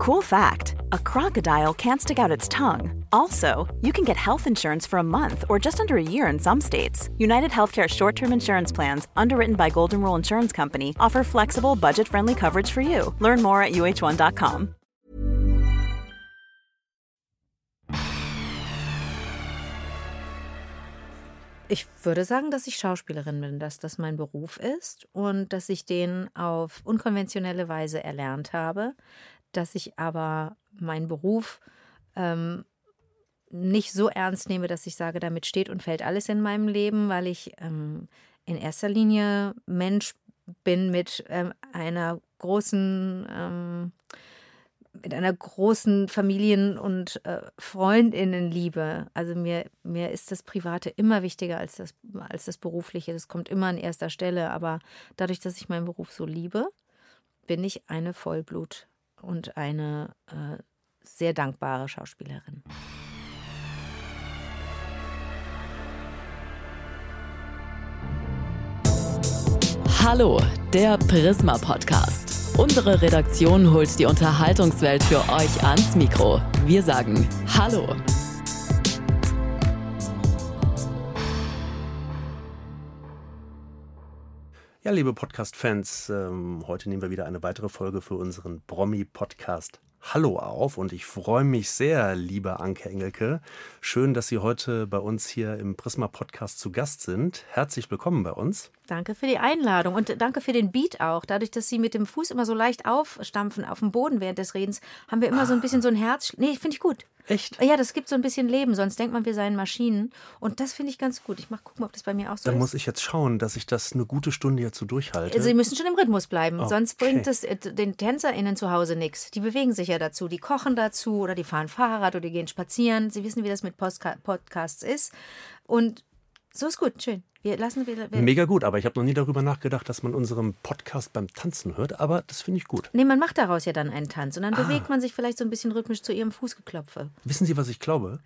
Cool fact a crocodile can't stick out its tongue. Also, you can get health insurance for a month or just under a year in some states. United Healthcare short term insurance plans, underwritten by Golden Rule Insurance Company, offer flexible, budget friendly coverage for you. Learn more at uh1.com. Ich würde sagen, dass ich Schauspielerin bin, dass das mein Beruf ist und dass ich den auf unkonventionelle Weise erlernt habe, dass ich aber meinen Beruf ähm, nicht so ernst nehme, dass ich sage, damit steht und fällt alles in meinem Leben, weil ich ähm, in erster Linie Mensch bin mit ähm, einer großen ähm, mit einer großen Familien- und äh, Freundinnenliebe. Also mir, mir ist das Private immer wichtiger als das, als das Berufliche. Das kommt immer an erster Stelle. Aber dadurch, dass ich meinen Beruf so liebe, bin ich eine Vollblut und eine äh, sehr dankbare Schauspielerin. Hallo, der Prisma Podcast. Unsere Redaktion holt die Unterhaltungswelt für euch ans Mikro. Wir sagen Hallo. Ja, liebe Podcast-Fans, ähm, heute nehmen wir wieder eine weitere Folge für unseren Promi-Podcast Hallo auf und ich freue mich sehr, liebe Anke Engelke. Schön, dass Sie heute bei uns hier im Prisma Podcast zu Gast sind. Herzlich willkommen bei uns. Danke für die Einladung und danke für den Beat auch. Dadurch, dass Sie mit dem Fuß immer so leicht aufstampfen auf dem Boden während des Redens, haben wir immer ah. so ein bisschen so ein Herz. Nee, finde ich gut. Echt? Ja, das gibt so ein bisschen Leben, sonst denkt man, wir seien Maschinen. Und das finde ich ganz gut. Ich mach gucken, ob das bei mir auch so Dann ist. Dann muss ich jetzt schauen, dass ich das eine gute Stunde jetzt so durchhalte. Also Sie müssen schon im Rhythmus bleiben, okay. sonst bringt es äh, den TänzerInnen zu Hause nichts. Die bewegen sich ja dazu, die kochen dazu oder die fahren Fahrrad oder die gehen spazieren. Sie wissen, wie das mit Postka Podcasts ist. Und so ist gut, schön. Wir lassen wir, wir Mega gut, aber ich habe noch nie darüber nachgedacht, dass man unseren Podcast beim Tanzen hört, aber das finde ich gut. Nee, man macht daraus ja dann einen Tanz und dann ah. bewegt man sich vielleicht so ein bisschen rhythmisch zu ihrem Fußgeklopfe. Wissen Sie, was ich glaube?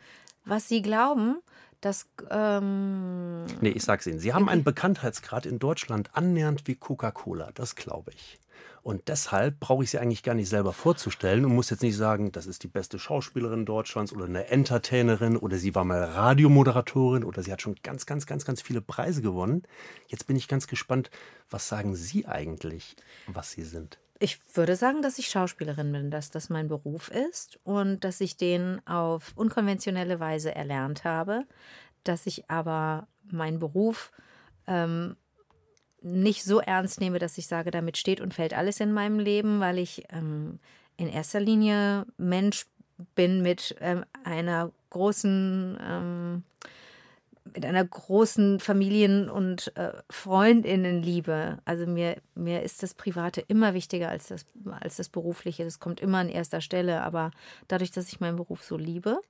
Was Sie glauben, dass. Ähm, nee, ich sag's Ihnen. Sie haben einen Bekanntheitsgrad in Deutschland annähernd wie Coca-Cola, das glaube ich. Und deshalb brauche ich sie eigentlich gar nicht selber vorzustellen und muss jetzt nicht sagen, das ist die beste Schauspielerin Deutschlands oder eine Entertainerin oder sie war mal Radiomoderatorin oder sie hat schon ganz, ganz, ganz, ganz viele Preise gewonnen. Jetzt bin ich ganz gespannt, was sagen Sie eigentlich, was Sie sind? Ich würde sagen, dass ich Schauspielerin bin, dass das mein Beruf ist und dass ich den auf unkonventionelle Weise erlernt habe, dass ich aber meinen Beruf ähm, nicht so ernst nehme, dass ich sage, damit steht und fällt alles in meinem Leben, weil ich ähm, in erster Linie Mensch bin mit ähm, einer großen ähm, mit einer großen Familien- und äh, Freundinnenliebe. Also mir, mir ist das Private immer wichtiger als das, als das Berufliche. Das kommt immer an erster Stelle. Aber dadurch, dass ich meinen Beruf so liebe,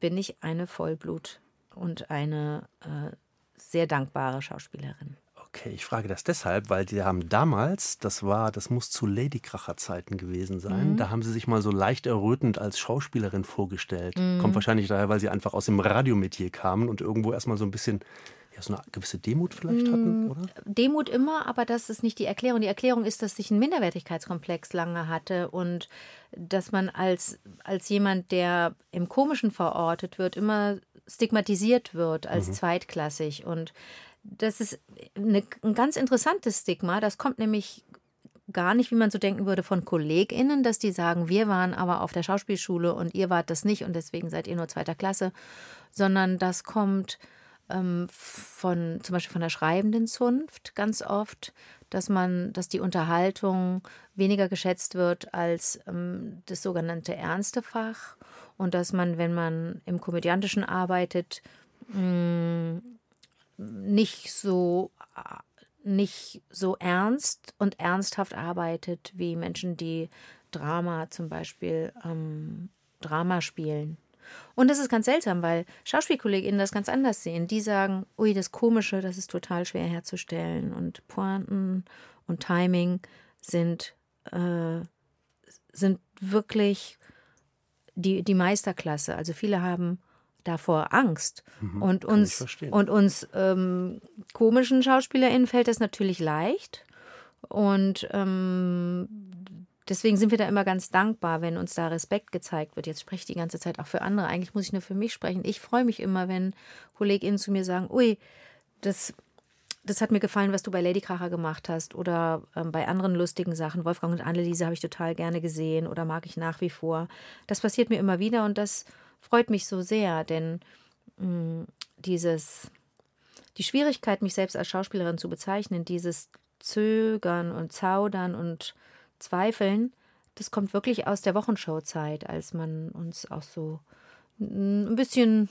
bin ich eine Vollblut und eine äh, sehr dankbare Schauspielerin. Okay, ich frage das deshalb, weil die haben damals, das war, das muss zu Ladykracher-Zeiten gewesen sein, mhm. da haben sie sich mal so leicht errötend als Schauspielerin vorgestellt. Mhm. Kommt wahrscheinlich daher, weil sie einfach aus dem Radiometier kamen und irgendwo erstmal so ein bisschen ja, so eine gewisse Demut vielleicht hatten, mm, oder? Demut immer, aber das ist nicht die Erklärung. Die Erklärung ist, dass ich einen Minderwertigkeitskomplex lange hatte und dass man als, als jemand, der im Komischen verortet wird, immer stigmatisiert wird als mhm. zweitklassig. Und das ist eine, ein ganz interessantes Stigma. Das kommt nämlich gar nicht, wie man so denken würde, von KollegInnen, dass die sagen, wir waren aber auf der Schauspielschule und ihr wart das nicht und deswegen seid ihr nur zweiter Klasse, sondern das kommt ähm, von zum Beispiel von der schreibenden Zunft ganz oft, dass man, dass die Unterhaltung weniger geschätzt wird als ähm, das sogenannte ernste Fach und dass man, wenn man im Komödiantischen arbeitet, mh, mm, nicht so nicht so ernst und ernsthaft arbeitet wie Menschen, die Drama zum Beispiel ähm, Drama spielen. Und das ist ganz seltsam, weil SchauspielkollegInnen das ganz anders sehen. Die sagen, ui, das Komische, das ist total schwer herzustellen. Und Pointen und Timing sind, äh, sind wirklich die, die Meisterklasse. Also viele haben davor Angst. Mhm, und uns, und uns ähm, komischen SchauspielerInnen fällt das natürlich leicht. Und ähm, deswegen sind wir da immer ganz dankbar, wenn uns da Respekt gezeigt wird. Jetzt spreche ich die ganze Zeit auch für andere. Eigentlich muss ich nur für mich sprechen. Ich freue mich immer, wenn KollegInnen zu mir sagen, ui, das, das hat mir gefallen, was du bei Ladykracher gemacht hast oder ähm, bei anderen lustigen Sachen. Wolfgang und Anneliese habe ich total gerne gesehen oder mag ich nach wie vor. Das passiert mir immer wieder und das freut mich so sehr, denn mh, mm, dieses, die Schwierigkeit, mich selbst als Schauspielerin zu bezeichnen, dieses Zögern und Zaudern und Zweifeln, das kommt wirklich aus der Wochenshow-Zeit, als man uns auch so ein bisschen,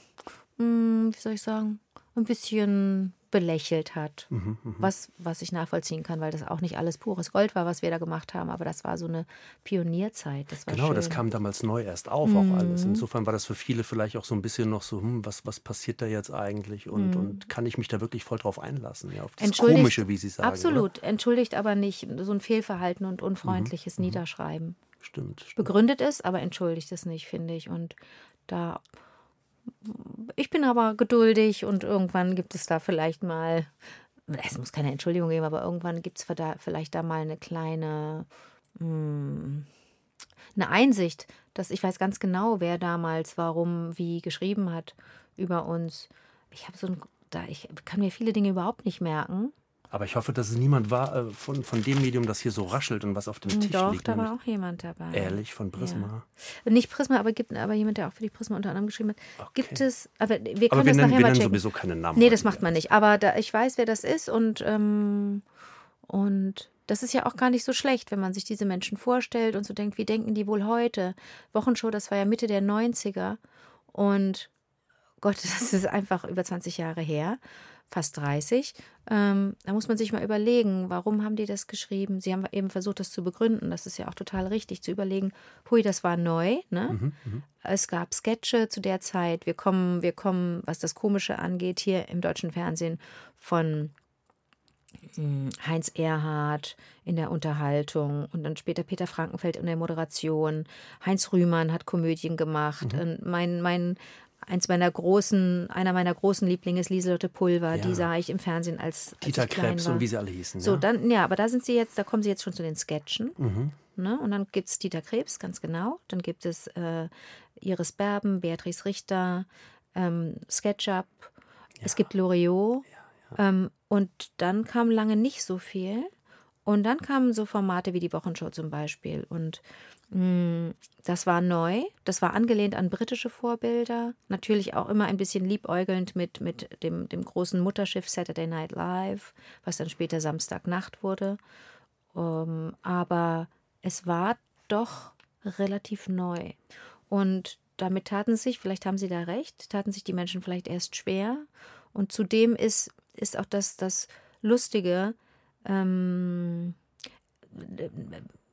wie soll ich sagen, ein bisschen belächelt hat. Mhm, mh. was, was ich nachvollziehen kann, weil das auch nicht alles pures Gold war, was wir da gemacht haben, aber das war so eine Pionierzeit. Das genau, schön. das kam damals neu erst auf, mhm. auch alles. Insofern war das für viele vielleicht auch so ein bisschen noch so, hm, was, was passiert da jetzt eigentlich und, mhm. und kann ich mich da wirklich voll drauf einlassen, ja, auf das Komische, wie Sie sagen. Absolut, oder? entschuldigt aber nicht so ein Fehlverhalten und unfreundliches mhm, mhm. Niederschreiben. Stimmt, stimmt. Begründet es, aber entschuldigt es nicht, finde ich. Und da ich bin aber geduldig und irgendwann gibt es da vielleicht mal, es muss keine Entschuldigung geben, aber irgendwann gibt es vielleicht da mal eine kleine, hm, eine Einsicht, dass ich weiß ganz genau, wer damals, warum, wie geschrieben hat über uns. Ich habe so ein, da, ich kann mir viele Dinge überhaupt nicht merken. Aber ich hoffe, dass es niemand war äh, von, von dem Medium, das hier so raschelt und was auf dem Tisch Doch, liegt. Doch, da war auch jemand dabei. Ehrlich, von Prisma? Ja. Nicht Prisma, aber gibt aber jemand, der auch für die Prisma unter anderem geschrieben hat. Okay. Gibt es, aber wir können aber wir das nennen, nachher wir mal nennen checken. sowieso keine Namen. Nee, das macht man nicht. Aber da, ich weiß, wer das ist und, ähm, und das ist ja auch gar nicht so schlecht, wenn man sich diese Menschen vorstellt und so denkt, wie denken die wohl heute? Wochenshow, das war ja Mitte der 90er und Gott, das ist einfach über 20 Jahre her fast 30. Ähm, da muss man sich mal überlegen, warum haben die das geschrieben? Sie haben eben versucht, das zu begründen. Das ist ja auch total richtig, zu überlegen, hui, das war neu. Ne? Mhm, mhm. es gab Sketche zu der Zeit. Wir kommen, wir kommen, was das Komische angeht, hier im deutschen Fernsehen von hm, Heinz Erhardt in der Unterhaltung und dann später Peter Frankenfeld in der Moderation. Heinz Rühmann hat Komödien gemacht. Mhm. Mein, mein eins meiner großen, einer meiner großen Lieblinge ist Lieselotte Pulver. Ja. Die sah ich im Fernsehen als, Dieter als Krebs und wie sie alle hießen. So, ja. dann, ja, aber da sind sie jetzt, da kommen sie jetzt schon zu den Sketchen. Mhm. Ne? Und dann gibt es Dieter Krebs, ganz genau. Dann gibt es äh, Iris Berben, Beatrice Richter, ähm, SketchUp. Ja. Es gibt Loriot. Ähm, und dann kam lange nicht so viel. Und dann kamen so Formate wie die Wochenshow zum Beispiel. Und das war neu, das war angelehnt an britische Vorbilder, natürlich auch immer ein bisschen liebäugelnd mit, mit dem, dem großen Mutterschiff Saturday Night Live, was dann später Samstagnacht wurde. Um, ähm, aber es war doch relativ neu. Und damit taten sich, vielleicht haben Sie da recht, taten sich die Menschen vielleicht erst schwer. Und zudem ist, ist auch das, das Lustige, ähm,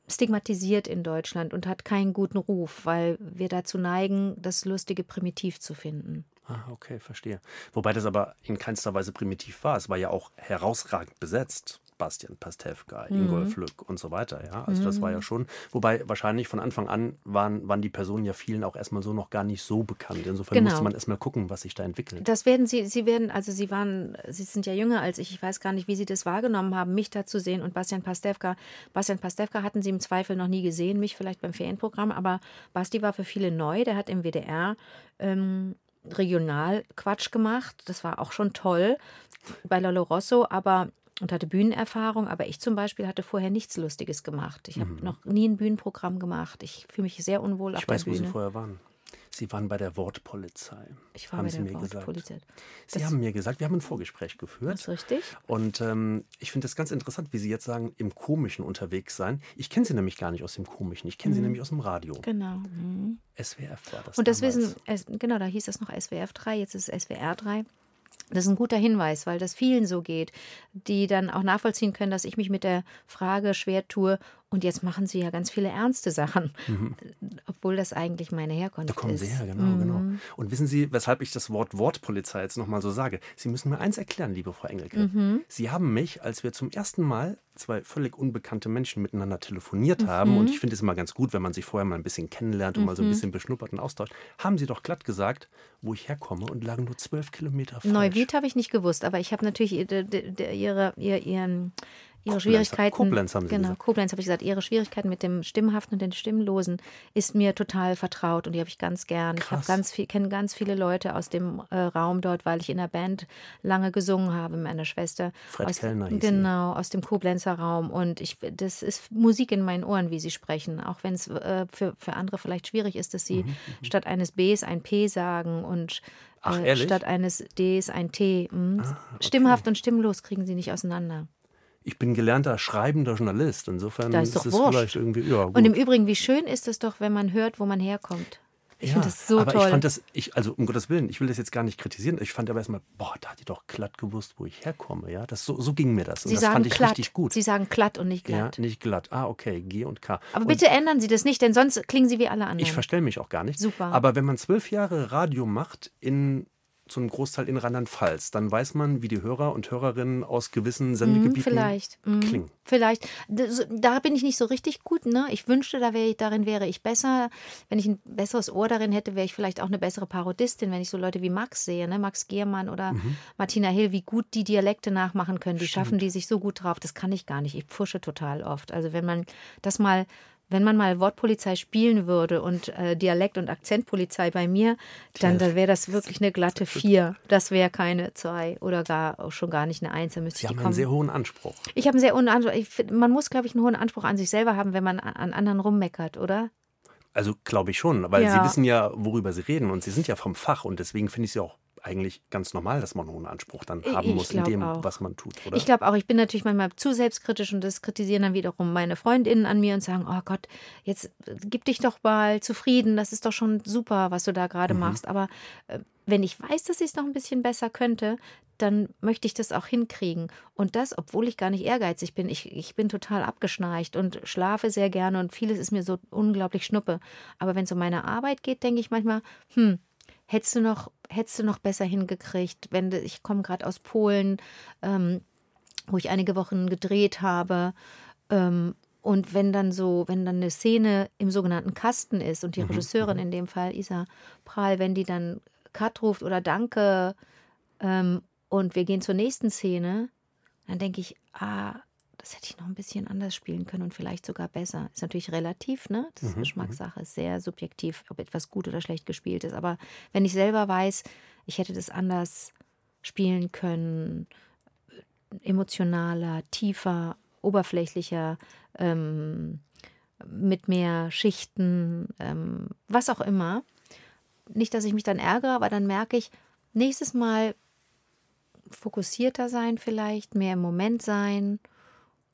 stigmatisiert in Deutschland und hat keinen guten Ruf, weil wir dazu neigen, das Lustige primitiv zu finden. Ah, okay, verstehe. Wobei das aber in keinster Weise primitiv war. Es war ja auch herausragend besetzt. Bastian Pastewka, mhm. Ingolf Lück und so weiter. Ja, also das war ja mhm. schon. Wobei wahrscheinlich von Anfang an waren, waren die Personen ja vielen auch erstmal so noch gar nicht so bekannt. Insofern genau. musste man erstmal gucken, was sich da entwickelt. Das werden Sie, Sie werden, also Sie waren, Sie sind ja jünger als ich. Ich weiß gar nicht, wie Sie das wahrgenommen haben, mich da zu sehen und Bastian Pastewka. Bastian Pastewka hatten Sie im Zweifel noch nie gesehen, mich vielleicht beim Ferienprogramm, aber Basti war für viele neu. Der hat im WDR ähm, regional Quatsch gemacht. Das war auch schon toll bei Lolo Rosso, aber und hatte Bühnenerfahrung, aber ich zum Beispiel hatte vorher nichts Lustiges gemacht. Ich habe mhm. noch nie ein Bühnenprogramm gemacht. Ich fühle mich sehr unwohl ich auf der weiß, Bühne. Ich weiß, wo Sie vorher waren. Sie waren bei der Wortpolizei. Ich war haben bei Sie der Wortpolizei. Sie das haben mir gesagt, wir haben ein Vorgespräch geführt. Das ist richtig. Und ähm, ich finde das ganz interessant, wie Sie jetzt sagen, im Komischen unterwegs sein. Ich kenne Sie nämlich gar nicht aus dem Komischen. Ich kenne mhm. Sie nämlich aus dem Radio. Genau. Mhm. SWF war das. Und das damals. wissen, genau, da hieß das noch SWF 3, jetzt ist es SWR 3. Das ist ein guter Hinweis, weil das vielen so geht, die dann auch nachvollziehen können, dass ich mich mit der Frage schwer tue. Und jetzt machen sie ja ganz viele ernste Sachen, mhm. obwohl das eigentlich meine Herkunft ist. Da kommen sie her, genau, mhm. genau. Und wissen Sie, weshalb ich das Wort Wortpolizei jetzt nochmal so sage? Sie müssen mir eins erklären, liebe Frau Engelke. Mhm. Sie haben mich, als wir zum ersten Mal zwei völlig unbekannte Menschen miteinander telefoniert haben, mhm. und ich finde es immer ganz gut, wenn man sich vorher mal ein bisschen kennenlernt und mal so ein mhm. bisschen beschnuppert und austauscht, haben Sie doch glatt gesagt, wo ich herkomme und lagen nur zwölf Kilometer falsch. Neuwied habe ich nicht gewusst, aber ich habe natürlich ihre, ihre, ihren ihre Schwierigkeiten. Koblenz haben Sie genau, gesagt. Koblenz habe ich gesagt, ihre Schwierigkeiten mit dem Stimmhaften und den Stimmlosen ist mir total vertraut und die habe ich ganz gern. Ich habe Krass. ganz viel, kenne ganz viele Leute aus dem äh, Raum dort, weil ich in der Band lange gesungen habe mit meiner Schwester. Fred aus, Kellner. Genau, aus dem Koblenzer Raum. Und ich, das ist Musik in meinen Ohren, wie sie sprechen. Auch wenn es äh, für, für andere vielleicht schwierig ist, dass sie statt eines Bs ein P sagen und Mhm, Ach, äh, statt eines Ds ein T. Mhm. Ah, Stimmhaft und stimmlos kriegen sie nicht auseinander. Ich bin gelernter schreibender Journalist. Insofern Da ist doch es wurscht. vielleicht irgendwie. Ja, gut. Und im Übrigen, wie schön ist es doch, wenn man hört, wo man herkommt. Ich ja, finde das so aber toll. ich fand das, ich, also um Gottes Willen, ich will das jetzt gar nicht kritisieren. Ich fand aber erstmal, boah, da hat die doch glatt gewusst, wo ich herkomme. Ja, das, so, so ging mir das. Und Sie das sagen fand ich glatt. richtig gut. Sie sagen glatt und nicht ja, glatt. nicht glatt. Ah, okay, G und K. Aber und bitte ändern Sie das nicht, denn sonst klingen Sie wie alle anderen. Ich verstelle mich auch gar nicht. Super. Aber wenn man zwölf Jahre Radio macht, in zum Großteil in Rheinland-Pfalz, dann weiß man, wie die Hörer und Hörerinnen aus gewissen Hm, Sendegebieten vielleicht. Hm, klingen. Vielleicht. Da bin ich nicht so richtig gut. Ne? Ich wünschte, da wäre ich, darin wäre ich besser. Wenn ich ein besseres Ohr darin hätte, wäre ich vielleicht auch eine bessere Parodistin, wenn ich so Leute wie Max sehe, ne? Max Giermann oder Mhm. Martina Hill, wie gut die Dialekte nachmachen können. Die schaffen die sich so gut drauf. Das kann ich gar nicht. Ich pfusche total oft. Also wenn man das mal wenn man mal Wortpolizei spielen würde und äh, Dialekt- und Akzentpolizei bei mir, dann, dann wäre das wirklich eine glatte Vier. Das wäre keine zwei oder gar auch schon gar nicht eine Eins. Da müsste Sie ich die haben einen sehr hohen Anspruch. Ich habe einen sehr hohen Anspruch. Find, man muss, glaube ich, einen hohen Anspruch an sich selber haben, wenn man an- an anderen rummeckert, oder? Also glaube ich schon, weil Ja. Sie wissen ja, worüber Sie reden und Sie sind ja vom Fach und deswegen finde ich ja auch eigentlich ganz normal, dass man einen hohen Anspruch dann haben Ich muss in dem, auch. was man tut, oder? Ich glaube auch, ich bin natürlich manchmal zu selbstkritisch und das kritisieren dann wiederum meine Freundinnen an mir und sagen, oh Gott, jetzt äh, gib dich doch mal zufrieden, das ist doch schon super, was du da Mhm. gerade machst. Aber äh, wenn ich weiß, dass ich es noch ein bisschen besser könnte, dann möchte ich das auch hinkriegen. Und das, obwohl ich gar nicht ehrgeizig bin. Ich, ich bin total abgeschnarcht und schlafe sehr gerne und vieles ist mir so unglaublich schnuppe. Aber wenn es um meine Arbeit geht, denke ich manchmal, hm, hättest du noch, hättest du noch besser hingekriegt, wenn du, ich komme gerade aus Polen, ähm, wo ich einige Wochen gedreht habe. Ähm, und wenn dann so, wenn dann eine Szene im sogenannten Kasten ist und die Regisseurin in dem Fall, Isa Prahl, wenn die dann Cut ruft oder Danke ähm, und wir gehen zur nächsten Szene, dann denke ich, ah, das hätte ich noch ein bisschen anders spielen können und vielleicht sogar besser. Ist natürlich relativ, ne? Das ist Geschmackssache, ist sehr subjektiv, ob etwas gut oder schlecht gespielt ist. Aber wenn ich selber weiß, ich hätte das anders spielen können, emotionaler, tiefer, oberflächlicher, ähm, mit mehr Schichten, ähm, was auch immer. Nicht, dass ich mich dann ärgere, aber dann merke ich, nächstes Mal fokussierter sein vielleicht, mehr im Moment sein,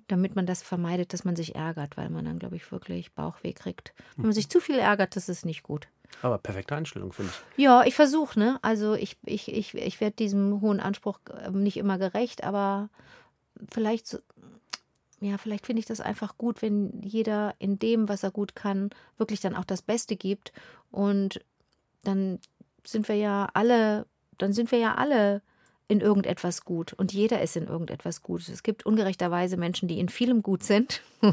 damit man das vermeidet, dass man sich ärgert, weil man dann, glaube ich, wirklich Bauchweh kriegt. Wenn man sich zu viel ärgert, das ist nicht gut. Aber perfekte Einstellung, finde ich. Ja, ich versuche, ne? Also ich, ich, ich, ich werde diesem hohen Anspruch äh, nicht immer gerecht, aber vielleicht, so- ja, vielleicht finde ich das einfach gut, wenn jeder in dem, was er gut kann, wirklich dann auch das Beste gibt. Und dann sind wir ja alle, dann sind wir ja alle in irgendetwas gut und jeder ist in irgendetwas gut. Es gibt ungerechterweise Menschen, die in vielem gut sind.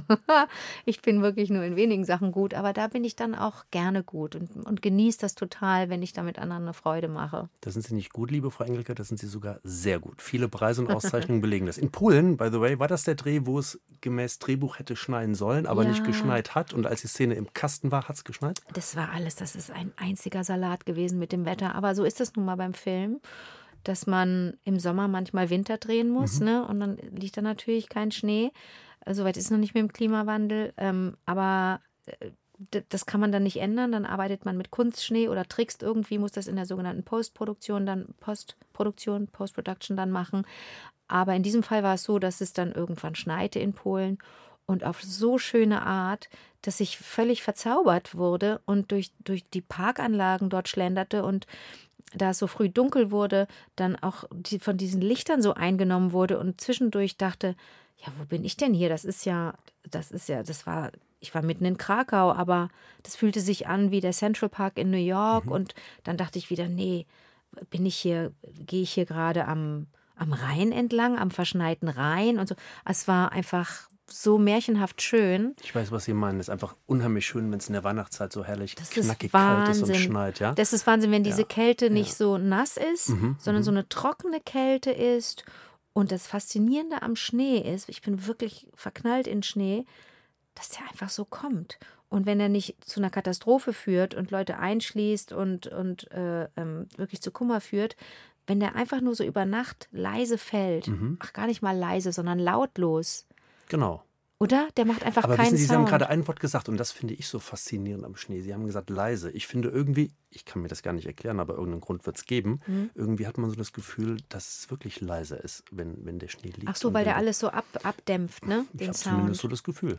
ich bin wirklich nur in wenigen Sachen gut, aber da bin ich dann auch gerne gut und, und genieße das total, wenn ich damit anderen eine Freude mache. Da sind Sie nicht gut, liebe Frau Engelke, da sind Sie sogar sehr gut. Viele Preise und Auszeichnungen belegen das. In Polen, by the way, war das der Dreh, wo es gemäß Drehbuch hätte schneien sollen, aber nicht Ja. geschneit hat. Und als die Szene im Kasten war, hat es geschneit. Das war alles, das ist ein einziger Salat gewesen mit dem Wetter. Aber so ist es nun mal beim Film, dass man im Sommer manchmal Winter drehen muss, ne? Und dann liegt da natürlich kein Schnee. Äh, Soweit ist es noch nicht mit dem Klimawandel. Ähm, aber äh, das kann man dann nicht ändern. Dann arbeitet man mit Kunstschnee oder trickst irgendwie, muss das in der sogenannten Postproduktion dann, Postproduktion, Postproduction dann machen. Aber in diesem Fall war es so, dass es dann irgendwann schneite in Polen und auf so schöne Art, dass ich völlig verzaubert wurde und durch, durch die Parkanlagen dort schlenderte und da es so früh dunkel wurde, dann auch die, von diesen Lichtern so eingenommen wurde und zwischendurch dachte, ja, wo bin ich denn hier? Das ist ja, das ist ja, das war, ich war mitten in Krakau, aber das fühlte sich an wie der Central Park in New York und dann dachte ich wieder, nee, bin ich hier, gehe ich hier gerade am, am Rhein entlang, am verschneiten Rhein und so. Es war einfach so märchenhaft schön. Ich weiß, was Sie meinen. Es ist einfach unheimlich schön, wenn es in der Weihnachtszeit so herrlich Das knackig ist kalt ist und schneit. Ja? Das ist Wahnsinn, wenn diese Ja, Kälte nicht ja. so nass ist, Mhm, sondern so eine trockene Kälte ist Und das Faszinierende am Schnee ist, ich bin wirklich verknallt in Schnee, dass der einfach so kommt. Und wenn er nicht zu einer Katastrophe führt und Leute einschließt und, und äh, ähm, wirklich zu Kummer führt, wenn der einfach nur so über Nacht leise fällt, Mhm. ach gar nicht mal leise, sondern lautlos, Genau. oder? Der macht einfach Aber keinen wissen Sie, Sie haben Sound. gerade ein Wort gesagt und das finde ich so faszinierend am Schnee. Sie haben gesagt leise. Ich finde irgendwie, ich kann mir das gar nicht erklären, aber irgendeinen Grund wird es geben. Mhm. Irgendwie hat man so das Gefühl, dass es wirklich leiser ist, wenn, wenn der Schnee liegt. Ach so, weil der alles so ab, abdämpft, ne? Ich Den habe zumindest Sound. so das Gefühl.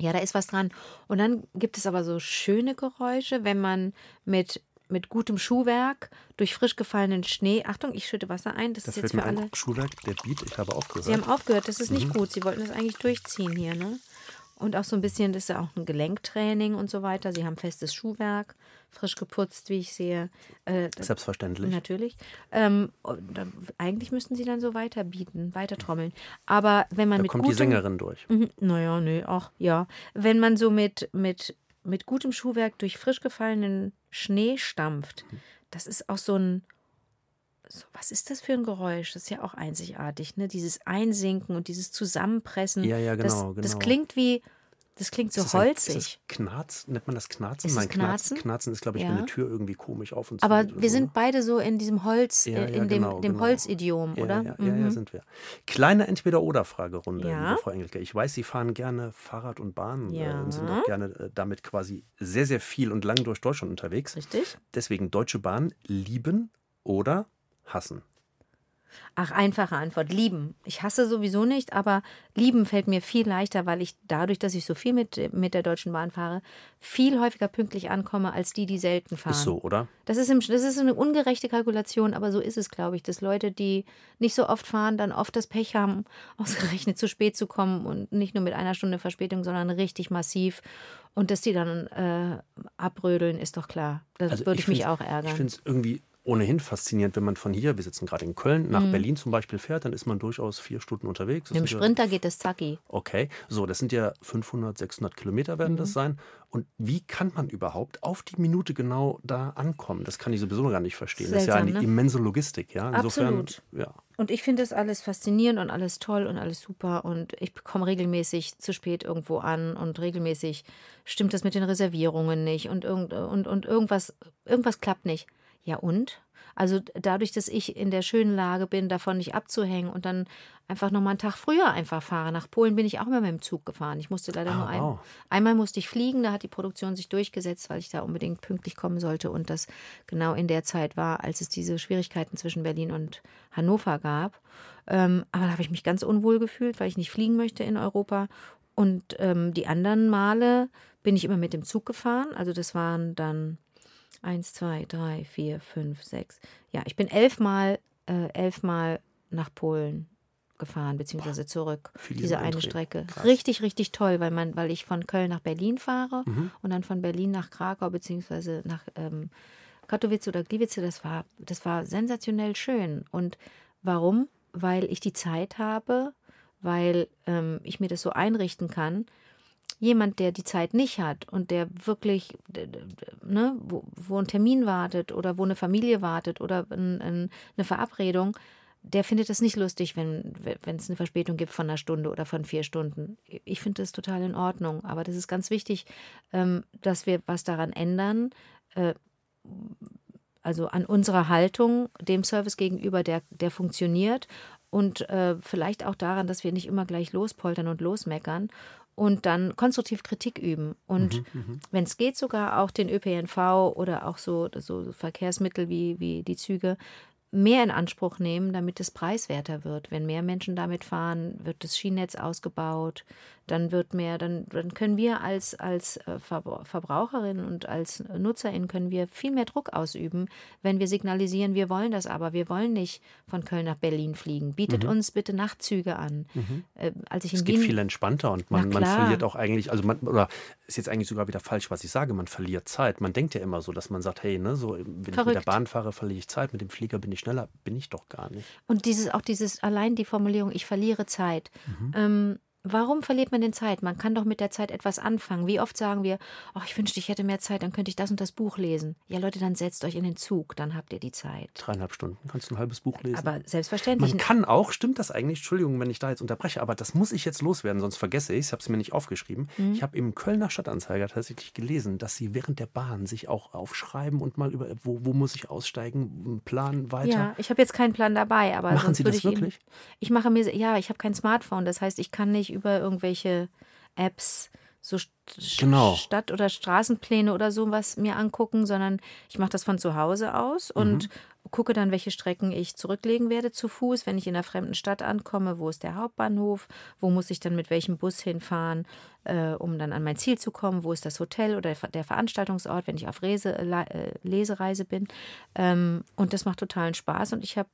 Ja, da ist was dran. Und dann gibt es aber so schöne Geräusche, wenn man mit, mit gutem Schuhwerk durch frisch gefallenen Schnee. Achtung, ich schütte Wasser ein. Das Da ist jetzt für alle. Schuhwerk, der Beat, ich habe Sie aufgehört. haben aufgehört, das ist Mhm. nicht gut. Sie wollten das eigentlich durchziehen hier, ne? Und auch so ein bisschen, das ist ja auch ein Gelenktraining und so weiter. Sie haben festes Schuhwerk, frisch geputzt, wie ich sehe. Äh, das, Selbstverständlich. Natürlich. Ähm, dann, eigentlich müssten sie dann so weiter bieten, weiter trommeln. Aber wenn man Da mit kommt die gutem, Sängerin durch. Mhm, Naja, nö, auch, ja. Wenn man so mit, mit, mit gutem Schuhwerk durch frisch gefallenen Schnee stampft, Mhm. das ist auch so ein. So, was ist das für ein Geräusch? Das ist ja auch einzigartig, ne? Dieses Einsinken und dieses Zusammenpressen. Ja, ja, das, genau, Das genau. klingt wie. Das klingt so Ist ein- holzig. Ist das Knarz? Nennt man das Knarzen? Ist Nein, Knarzen? Knarzen? Ist, glaube ich, Ja. wenn eine Tür irgendwie komisch auf und zu Aber wir so, sind beide so in diesem Holz, Ja, äh, ja, in dem, genau, dem genau. Holzidiom, oder? Ja, ja, ja, Mhm. sind wir. Kleine Entweder-Oder-Fragerunde, liebe Frau Engelke. Ich weiß, Sie fahren gerne Fahrrad und Bahn äh, und sind auch gerne äh, damit quasi sehr, sehr viel und lang durch Deutschland unterwegs. Richtig? Deswegen Deutsche Bahn lieben oder hassen. Ach, einfache Antwort. Lieben. Ich hasse sowieso nicht, aber lieben fällt mir viel leichter, weil ich dadurch, dass ich so viel mit, mit der Deutschen Bahn fahre, viel häufiger pünktlich ankomme als die, die selten fahren. Ist so, oder? Das ist, im, das ist eine ungerechte Kalkulation, aber so ist es, glaube ich, dass Leute, die nicht so oft fahren, dann oft das Pech haben, ausgerechnet zu spät zu kommen und nicht nur mit einer Stunde Verspätung, sondern richtig massiv. Und dass die dann äh, abrödeln, ist doch klar. Da Also würde ich, mich find's- auch ärgern. Ich finde es irgendwie ohnehin faszinierend, wenn man von hier, wir sitzen gerade in Köln, nach Berlin zum Beispiel fährt, dann ist man durchaus vier Stunden unterwegs. Das Mit dem sind ja- Sprinter geht es zacki. Okay, so, das sind ja 500, 600 Kilometer werden Mhm. das sein. Und wie kann man überhaupt auf die Minute genau da ankommen? Das kann ich sowieso gar nicht verstehen. das ist ja Seltsam, eine ne? immense Logistik, ja. Insofern, Absolut. ja. Und ich finde das alles faszinierend und alles toll und alles super. Und ich komme regelmäßig zu spät irgendwo an und regelmäßig stimmt das mit den Reservierungen nicht und, irgend, und, und irgendwas, irgendwas klappt nicht. Ja und? Also dadurch, dass ich in der schönen Lage bin, davon nicht abzuhängen und dann einfach nochmal einen Tag früher einfach fahre. Nach Polen bin ich auch immer mit dem Zug gefahren. Ich musste leider Ah, nur ein, wow. einmal musste ich fliegen, da hat die Produktion sich durchgesetzt, weil ich da unbedingt pünktlich kommen sollte und das genau in der Zeit war, als es diese Schwierigkeiten zwischen Berlin und Hannover gab. Ähm, aber da habe ich mich ganz unwohl gefühlt, weil ich nicht fliegen möchte in Europa. Und ähm, die anderen Male bin ich immer mit dem Zug gefahren. Also das waren dann eins, zwei, drei, vier, fünf, sechs. Ja, ich bin elfmal, äh, elfmal nach Polen gefahren, beziehungsweise zurück. Viele Diese eine Einträge. Strecke. Krass. Richtig, richtig toll, weil man, weil ich von Köln nach Berlin fahre Mhm. und dann von Berlin nach Krakau, beziehungsweise nach ähm, Katowice oder Gliwice, das war, das war sensationell schön. Und warum? Weil ich die Zeit habe, weil ähm, ich mir das so einrichten kann. Jemand, der die Zeit nicht hat und der wirklich, ne, wo, wo ein Termin wartet oder wo eine Familie wartet oder ein, ein, eine Verabredung, der findet das nicht lustig, wenn wenn es eine Verspätung gibt von einer Stunde oder von vier Stunden. Ich finde das total in Ordnung. Aber das ist ganz wichtig, ähm, dass wir was daran ändern. Äh, also an unserer Haltung dem Service gegenüber, der, der funktioniert. Und äh, vielleicht auch daran, dass wir nicht immer gleich lospoltern und losmeckern und dann konstruktiv Kritik üben. Und wenn es geht, sogar auch den ÖPNV oder auch so, so Verkehrsmittel wie, wie die Züge mehr in Anspruch nehmen, damit es preiswerter wird. Wenn mehr Menschen damit fahren, wird das Schienennetz ausgebaut, dann wird mehr, dann, dann können wir als, als äh, Verbra- Verbraucherin und als Nutzerin können wir viel mehr Druck ausüben, wenn wir signalisieren, wir wollen das aber, wir wollen nicht von Köln nach Berlin fliegen. Bietet uns bitte Nachtzüge an. Äh, als ich Es in geht Wien viel entspannter und man, man verliert auch eigentlich, also man, oder ist jetzt eigentlich sogar wieder falsch, was ich sage, man verliert Zeit. Man denkt ja immer so, dass man sagt, hey, ne, so, wenn ich mit der Verrückt. Bahn fahre, verliere ich Zeit, mit dem Flieger bin ich schneller, bin ich doch gar nicht. Und dieses, auch dieses, allein die Formulierung, ich verliere Zeit. Mhm. Ähm, Warum verliert man den Zeit? Man kann doch mit der Zeit etwas anfangen. Wie oft sagen wir, oh, ich wünschte, ich hätte mehr Zeit, dann könnte ich das und das Buch lesen. Ja, Leute, dann setzt euch in den Zug, dann habt ihr die Zeit. Dreieinhalb Stunden. Kannst du ein halbes Buch lesen? Aber selbstverständlich. Man kann auch, stimmt das eigentlich? Entschuldigung, wenn ich da jetzt unterbreche, aber das muss ich jetzt loswerden, sonst vergesse ich es. Ich habe es mir nicht aufgeschrieben. Mhm. Ich habe im Kölner Stadtanzeiger tatsächlich gelesen, dass sie während der Bahn sich auch aufschreiben und mal über, wo, wo muss ich aussteigen, Plan weiter. Ja, ich habe jetzt keinen Plan dabei, aber machen Sie das ich wirklich? Eben, ich mache mir, ja, ich habe kein Smartphone, das heißt, ich kann nicht über irgendwelche Apps so genau. Stadt- oder Straßenpläne oder sowas mir angucken, sondern ich mache das von zu Hause aus und mhm. gucke dann, welche Strecken ich zurücklegen werde zu Fuß, wenn ich in einer fremden Stadt ankomme. Wo ist der Hauptbahnhof? Wo muss ich dann mit welchem Bus hinfahren, äh, um dann an mein Ziel zu kommen? Wo ist das Hotel oder der Veranstaltungsort, wenn ich auf Rese, äh, Lesereise bin? Ähm, und das macht totalen Spaß und ich habe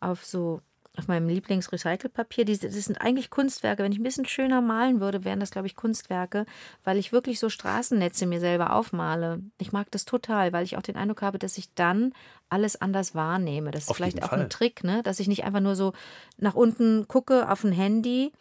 auf so auf meinem Lieblingsrecycelpapier. das sind eigentlich Kunstwerke. Wenn ich ein bisschen schöner malen würde, wären das, glaube ich, Kunstwerke, weil ich wirklich so Straßennetze mir selber aufmale. Ich mag das total, weil ich auch den Eindruck habe, dass ich dann alles anders wahrnehme. Das ist auf vielleicht auch Fall. ein Trick, ne? dass ich nicht einfach nur so nach unten gucke auf ein Handy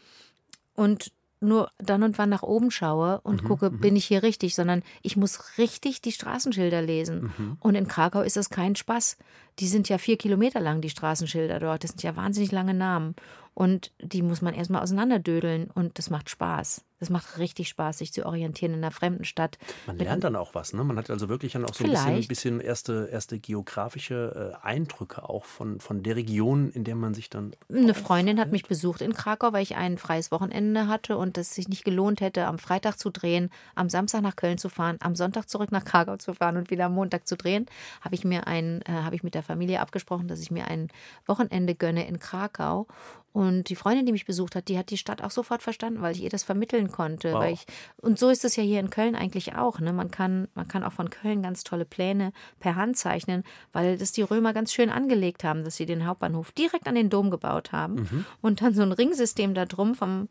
und nur dann und wann nach oben schaue und mhm, gucke, mhm. bin ich hier richtig, sondern ich muss richtig die Straßenschilder lesen. Mhm. Und in Krakau ist das kein Spaß. Die sind ja vier Kilometer lang, die Straßenschilder dort. Das sind ja wahnsinnig lange Namen. Und die muss man erstmal auseinanderdödeln und das macht Spaß. Das macht richtig Spaß, sich zu orientieren in einer fremden Stadt. Man lernt dann auch was, ne? Man hat also wirklich dann auch so ein bisschen, bisschen, erste, erste geografische äh, Eindrücke auch von, von der Region, in der man sich dann. Eine Freundin hat mich besucht in Krakau, weil ich ein freies Wochenende hatte und es sich nicht gelohnt hätte, am Freitag zu drehen, am Samstag nach Köln zu fahren, am Sonntag zurück nach Krakau zu fahren und wieder am Montag zu drehen. Habe ich mir ein, äh, habe ich mit der Familie abgesprochen, dass ich mir ein Wochenende gönne in Krakau. Und die Freundin, die mich besucht hat, die hat die Stadt auch sofort verstanden, weil ich ihr das vermitteln konnte. Wow. Ich, und so ist es ja hier in Köln eigentlich auch. Ne? Man, kann, man kann auch von Köln ganz tolle Pläne per Hand zeichnen, weil das die Römer ganz schön angelegt haben, dass sie den Hauptbahnhof direkt an den Dom gebaut haben mhm. und dann so ein Ringsystem da drum vom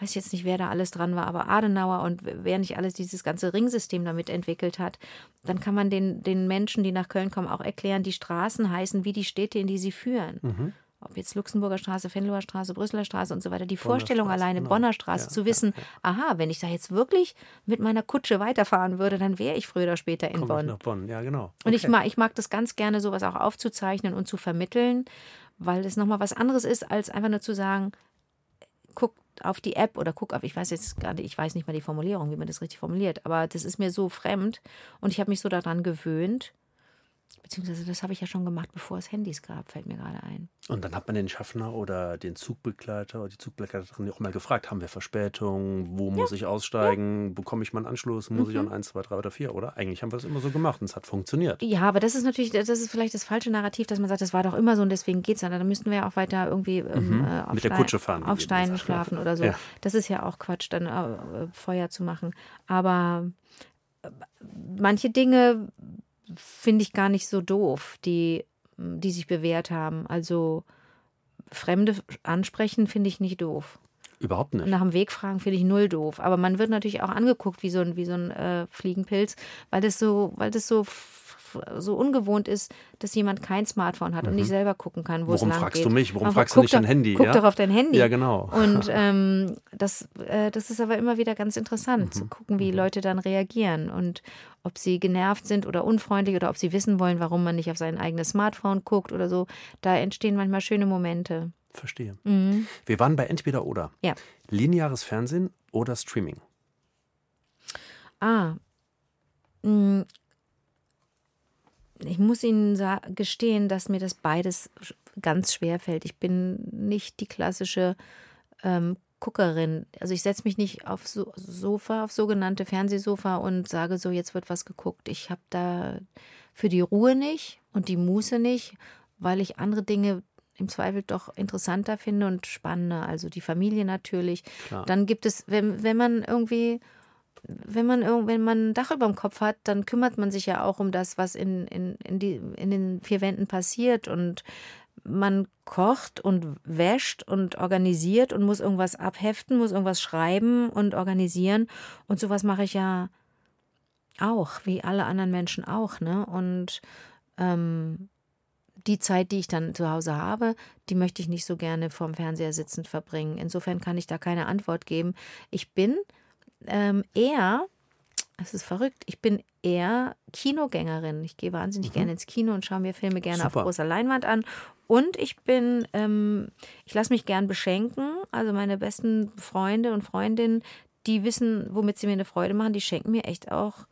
weiß jetzt nicht, wer da alles dran war, aber Adenauer und wer nicht alles dieses ganze Ringsystem damit entwickelt hat, dann kann man den, den Menschen, die nach Köln kommen, auch erklären, die Straßen heißen wie die Städte, in die sie führen. Mhm ob jetzt Luxemburger Straße, Venloer Straße, Brüsseler Straße und so weiter, die Bonner Vorstellung Straße, alleine, genau. Bonner Straße, ja, zu wissen, ja, ja. aha, wenn ich da jetzt wirklich mit meiner Kutsche weiterfahren würde, dann wäre ich früher oder später in Komm Bonn. Ich nach Bonn, ja, genau. Okay. Und ich mag, ich mag das ganz gerne, sowas auch aufzuzeichnen und zu vermitteln, weil es nochmal was anderes ist, als einfach nur zu sagen, guck auf die App oder guck auf, ich weiß jetzt gar nicht, ich weiß nicht mal die Formulierung, wie man das richtig formuliert, aber das ist mir so fremd und ich habe mich so daran gewöhnt, Beziehungsweise das habe ich ja schon gemacht, bevor es Handys gab, fällt mir gerade ein. Und dann hat man den Schaffner oder den Zugbegleiter oder die Zugbegleiterin auch mal gefragt, haben wir Verspätung, wo muss ja. ich aussteigen, ja. bekomme ich meinen Anschluss, muss mhm. ich an 1, 2, 3 oder 4, oder? Eigentlich haben wir das immer so gemacht und es hat funktioniert. Ja, aber das ist natürlich, das ist vielleicht das falsche Narrativ, dass man sagt, das war doch immer so und deswegen geht es dann. Dann müssten wir ja auch weiter irgendwie ähm, mhm. äh, auf, Mit der Kutsche fahren, auf Steinen schlafen oder so. Ja. Das ist ja auch Quatsch, dann äh, Feuer zu machen. Aber äh, manche Dinge finde ich gar nicht so doof, die, die sich bewährt haben. Also Fremde ansprechen finde ich nicht doof. Überhaupt nicht. Nach dem Weg fragen finde ich null doof. Aber man wird natürlich auch angeguckt wie so ein, wie so ein äh, Fliegenpilz, weil das so, weil das so so ungewohnt ist, dass jemand kein Smartphone hat mhm. und nicht selber gucken kann, wo Warum es lang fragst geht. du mich? Warum fragst du nicht dein Handy? Guck ja? doch auf dein Handy. Ja, genau. Und ähm, das, äh, das ist aber immer wieder ganz interessant, mhm. zu gucken, wie mhm. Leute dann reagieren und ob sie genervt sind oder unfreundlich oder ob sie wissen wollen, warum man nicht auf sein eigenes Smartphone guckt oder so. Da entstehen manchmal schöne Momente. Verstehe. Mhm. Wir waren bei entweder oder. Ja. Lineares Fernsehen oder Streaming? Ah. Mh, mm, ich muss Ihnen gestehen, dass mir das beides ganz schwer fällt. Ich bin nicht die klassische ähm, Guckerin. Also ich setze mich nicht auf so Sofa, auf sogenannte Fernsehsofa und sage so, jetzt wird was geguckt. Ich habe da für die Ruhe nicht und die Muße nicht, weil ich andere Dinge im Zweifel doch interessanter finde und spannender. Also die Familie natürlich. Klar. Dann gibt es, wenn, wenn man irgendwie wenn man, wenn man ein Dach über dem Kopf hat, dann kümmert man sich ja auch um das, was in, in, in, die, in den vier Wänden passiert. Und man kocht und wäscht und organisiert und muss irgendwas abheften, muss irgendwas schreiben und organisieren. Und sowas mache ich ja auch, wie alle anderen Menschen auch. Ne? Und ähm, die Zeit, die ich dann zu Hause habe, die möchte ich nicht so gerne vorm Fernseher sitzend verbringen. Insofern kann ich da keine Antwort geben. Ich bin ähm, eher, es ist verrückt, ich bin eher Kinogängerin. Ich gehe wahnsinnig mhm. gerne ins Kino und schaue mir Filme gerne Super. auf großer Leinwand an. Und ich bin, ähm, ich lasse mich gern beschenken. Also meine besten Freunde und Freundinnen, die wissen, womit sie mir eine Freude machen, die schenken mir echt auch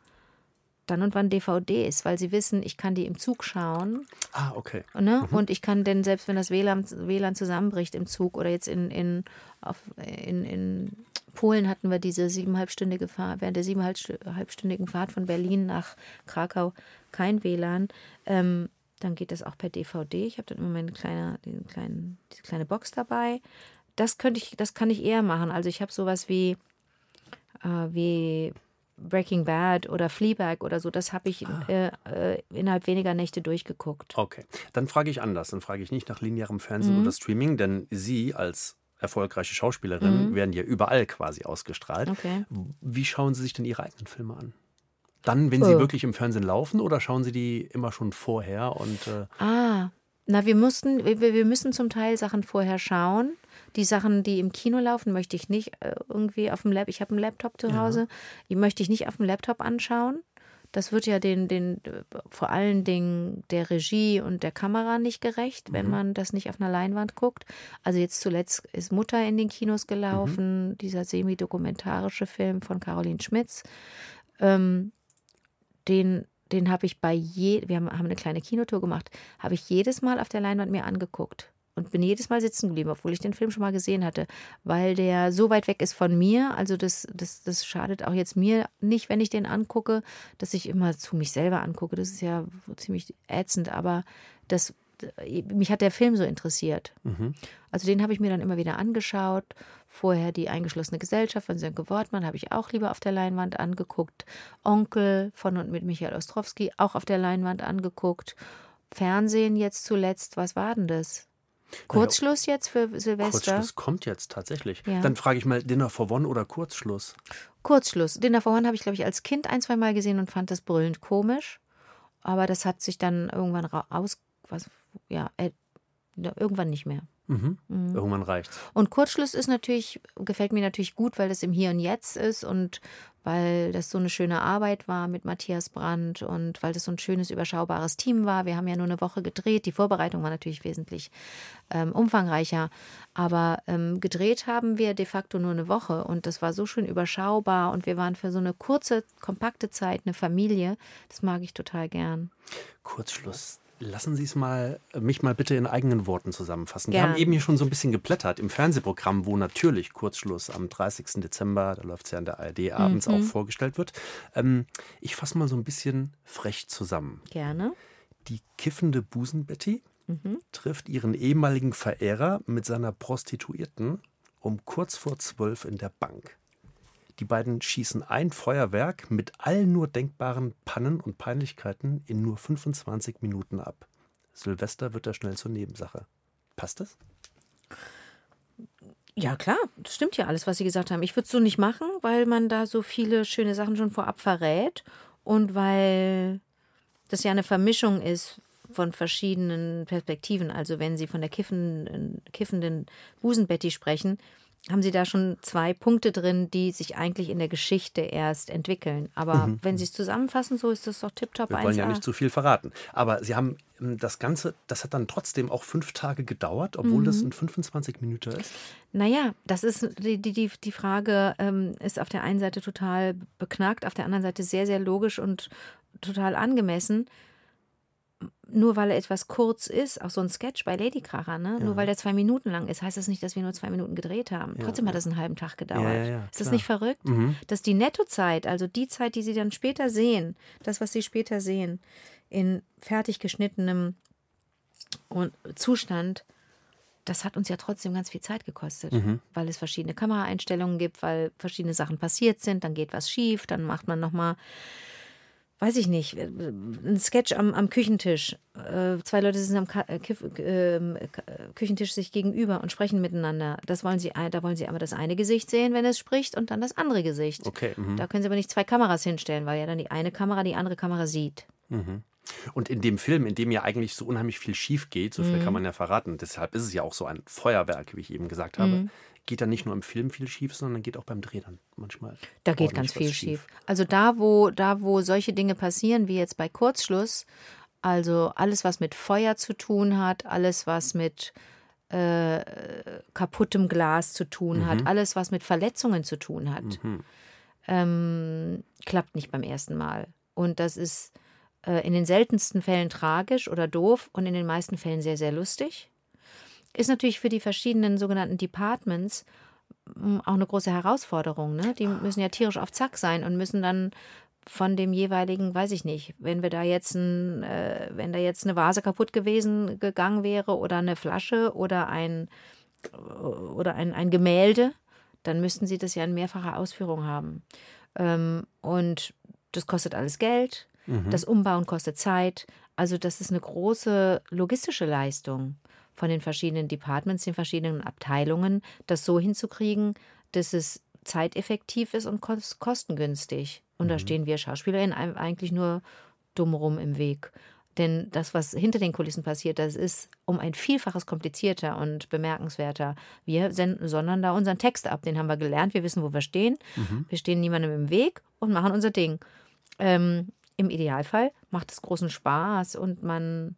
dann und wann DVDs, weil sie wissen, ich kann die im Zug schauen. Ah, okay. Ne? Mhm. Und ich kann denn, selbst wenn das WLAN, WLAN zusammenbricht im Zug oder jetzt in, in, auf, in, in Polen hatten wir diese siebeneinhalbstündige Fahrt, während der siebeneinhalbstündigen Fahrt von Berlin nach Krakau kein WLAN. Ähm, dann geht das auch per DVD. Ich habe dann immer meine kleine, diesen kleinen, diese kleine Box dabei. Das könnte ich, das kann ich eher machen. Also ich habe sowas wie, äh, wie Breaking Bad oder Fleabag oder so, das habe ich ah. äh, äh, innerhalb weniger Nächte durchgeguckt. Okay, dann frage ich anders. Dann frage ich nicht nach linearem Fernsehen mhm. oder Streaming, denn Sie als erfolgreiche Schauspielerin mhm. werden ja überall quasi ausgestrahlt. Okay. Wie schauen Sie sich denn Ihre eigenen Filme an? Dann, wenn sie oh. wirklich im Fernsehen laufen oder schauen Sie die immer schon vorher? Und, äh ah, na, wir mussten, wir, wir müssen zum Teil Sachen vorher schauen. Die Sachen, die im Kino laufen, möchte ich nicht äh, irgendwie auf dem Laptop. Ich habe einen Laptop zu Hause. Ja. Die möchte ich nicht auf dem Laptop anschauen. Das wird ja den, den, vor allen Dingen der Regie und der Kamera nicht gerecht, wenn mhm. man das nicht auf einer Leinwand guckt. Also jetzt zuletzt ist Mutter in den Kinos gelaufen, mhm. dieser semi-dokumentarische Film von Caroline Schmitz. Ähm, den, den habe ich bei je, wir haben, haben eine kleine Kinotour gemacht, habe ich jedes Mal auf der Leinwand mir angeguckt und bin jedes Mal sitzen geblieben, obwohl ich den Film schon mal gesehen hatte, weil der so weit weg ist von mir. Also das, das, das schadet auch jetzt mir nicht, wenn ich den angucke, dass ich immer zu mich selber angucke. Das ist ja ziemlich ätzend, aber das mich hat der Film so interessiert. Mhm. Also den habe ich mir dann immer wieder angeschaut. Vorher die eingeschlossene Gesellschaft von Sönke Wortmann habe ich auch lieber auf der Leinwand angeguckt. Onkel von und mit Michael Ostrowski auch auf der Leinwand angeguckt. Fernsehen jetzt zuletzt, was war denn das? Kurzschluss jetzt für Silvester? Kurzschluss kommt jetzt tatsächlich. Ja. Dann frage ich mal, Dinner for One oder Kurzschluss? Kurzschluss. Dinner for One habe ich, glaube ich, als Kind ein, zwei Mal gesehen und fand das brüllend komisch. Aber das hat sich dann irgendwann aus, was, ja, äh, irgendwann nicht mehr. Mhm. Mhm. Irgendwann reicht's. Und Kurzschluss ist natürlich, gefällt mir natürlich gut, weil das im Hier und Jetzt ist und weil das so eine schöne Arbeit war mit Matthias Brandt und weil das so ein schönes, überschaubares Team war. Wir haben ja nur eine Woche gedreht. Die Vorbereitung war natürlich wesentlich ähm, umfangreicher. Aber ähm, gedreht haben wir de facto nur eine Woche und das war so schön überschaubar und wir waren für so eine kurze, kompakte Zeit eine Familie. Das mag ich total gern. Kurzschluss Lassen Sie es mal, mich mal bitte in eigenen Worten zusammenfassen. Gern. Wir haben eben hier schon so ein bisschen geplättert im Fernsehprogramm, wo natürlich Kurzschluss am 30. Dezember, da läuft es ja an der ARD abends mhm. auch vorgestellt wird. Ähm, ich fasse mal so ein bisschen frech zusammen. Gerne. Die kiffende Busenbetty mhm. trifft ihren ehemaligen Verehrer mit seiner Prostituierten um kurz vor zwölf in der Bank. Die beiden schießen ein Feuerwerk mit allen nur denkbaren Pannen und Peinlichkeiten in nur 25 Minuten ab. Silvester wird da schnell zur Nebensache. Passt das? Ja, klar, das stimmt ja alles, was Sie gesagt haben. Ich würde es so nicht machen, weil man da so viele schöne Sachen schon vorab verrät und weil das ja eine Vermischung ist von verschiedenen Perspektiven. Also wenn Sie von der kiffenden, kiffenden Busenbetty sprechen, haben Sie da schon zwei Punkte drin, die sich eigentlich in der Geschichte erst entwickeln. Aber mhm. wenn Sie es zusammenfassen, so ist das doch tipptopp. Wir wollen ja nicht zu viel verraten. Aber Sie haben ähm, das Ganze, das hat dann trotzdem auch fünf Tage gedauert, obwohl mhm. das in 25 Minuten ist? Naja, das ist die, die, die Frage ähm, ist auf der einen Seite total beknackt, auf der anderen Seite sehr, sehr logisch und total angemessen nur weil er etwas kurz ist, auch so ein Sketch bei Lady Kracher, ne? Ja. nur weil der zwei Minuten lang ist, heißt das nicht, dass wir nur zwei Minuten gedreht haben. Ja, Trotzdem hat das einen halben Tag gedauert. Ja, ist das nicht verrückt? Mhm. Dass die Nettozeit, also die Zeit, die sie dann später sehen, das, was sie später sehen, in fertig geschnittenem Zustand, das hat uns ja trotzdem ganz viel Zeit gekostet, mhm. weil es verschiedene Kameraeinstellungen gibt, weil verschiedene Sachen passiert sind, dann geht was schief, dann macht man nochmal weiß ich nicht, ein Sketch am, am Küchentisch. Äh, zwei Leute sitzen am Ka äh, ähm, äh, Küchentisch sich gegenüber und sprechen miteinander. Das wollen sie, da wollen sie einmal das eine Gesicht sehen, wenn es spricht, und dann das andere Gesicht. Okay. Mhm. Da können sie aber nicht zwei Kameras hinstellen, weil ja dann die eine Kamera die andere Kamera sieht. Mhm. Und in dem Film, in dem ja eigentlich so unheimlich viel schief geht, so viel mhm. kann man ja verraten, deshalb ist es ja auch so ein Feuerwerk, wie ich eben gesagt habe, mhm. Geht dann nicht nur im Film viel schief, sondern geht auch beim Dreh dann manchmal. Da geht ganz viel schief. schief. Also da wo, da, wo solche Dinge passieren, wie jetzt bei Kurzschluss, also alles, was mit Feuer zu tun hat, alles, was mit äh, kaputtem Glas zu tun mhm. hat, alles, was mit Verletzungen zu tun hat, mhm. ähm, klappt nicht beim ersten Mal. Und das ist äh, in den seltensten Fällen tragisch oder doof und in den meisten Fällen sehr, sehr lustig. Ist natürlich für die verschiedenen sogenannten Departments hm, auch eine große Herausforderung. Ne? Die müssen ja tierisch auf Zack sein und müssen dann von dem jeweiligen, weiß ich nicht, wenn wir da jetzt ein, äh, wenn da jetzt eine Vase kaputt gewesen gegangen wäre oder eine Flasche oder ein oder ein, ein Gemälde, dann müssten sie das ja in mehrfacher Ausführung haben. Ähm, und das kostet alles Geld. Mhm. Das Umbauen kostet Zeit. Also das ist eine große logistische Leistung von den verschiedenen Departments, den verschiedenen Abteilungen, das so hinzukriegen, dass es zeiteffektiv ist und kostengünstig. Und mhm. da stehen wir SchauspielerInnen eigentlich nur dumm rum im Weg. Denn das, was hinter den Kulissen passiert, das ist um ein Vielfaches komplizierter und bemerkenswerter. Wir senden, sondern da unseren Text ab. Den haben wir gelernt. Wir wissen, wo wir stehen. Mhm. Wir stehen niemandem im Weg und machen unser Ding. Ähm, Im Idealfall macht es großen Spaß und man,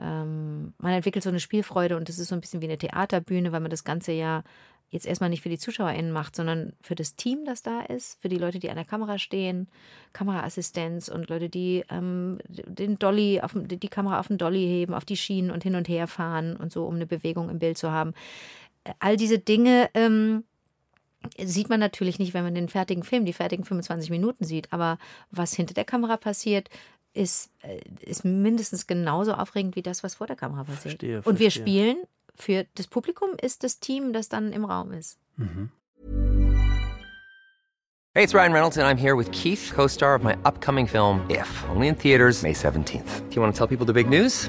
ähm, man entwickelt so eine Spielfreude und es ist so ein bisschen wie eine Theaterbühne, weil man das ganze ja jetzt erstmal nicht für die ZuschauerInnen macht, sondern für das Team, das da ist, für die Leute, die an der Kamera stehen, Kameraassistenz und Leute, die ähm, den Dolly auf, die Kamera auf den Dolly heben, auf die Schienen und hin und her fahren und so, um eine Bewegung im Bild zu haben. All diese Dinge ähm, sieht man natürlich nicht, wenn man den fertigen Film, die fertigen 25 Minuten sieht. Aber was hinter der Kamera passiert, ist, äh, ist mindestens genauso aufregend wie das, was vor der Kamera passiert. Verstehe, Und wir spielen für das Publikum ist das Team, das dann im Raum ist. Mhm. Hey, it's Ryan Reynolds and I'm here with Keith, co-star of my upcoming film If, only in theaters May 17th. Do you want to tell people the big news?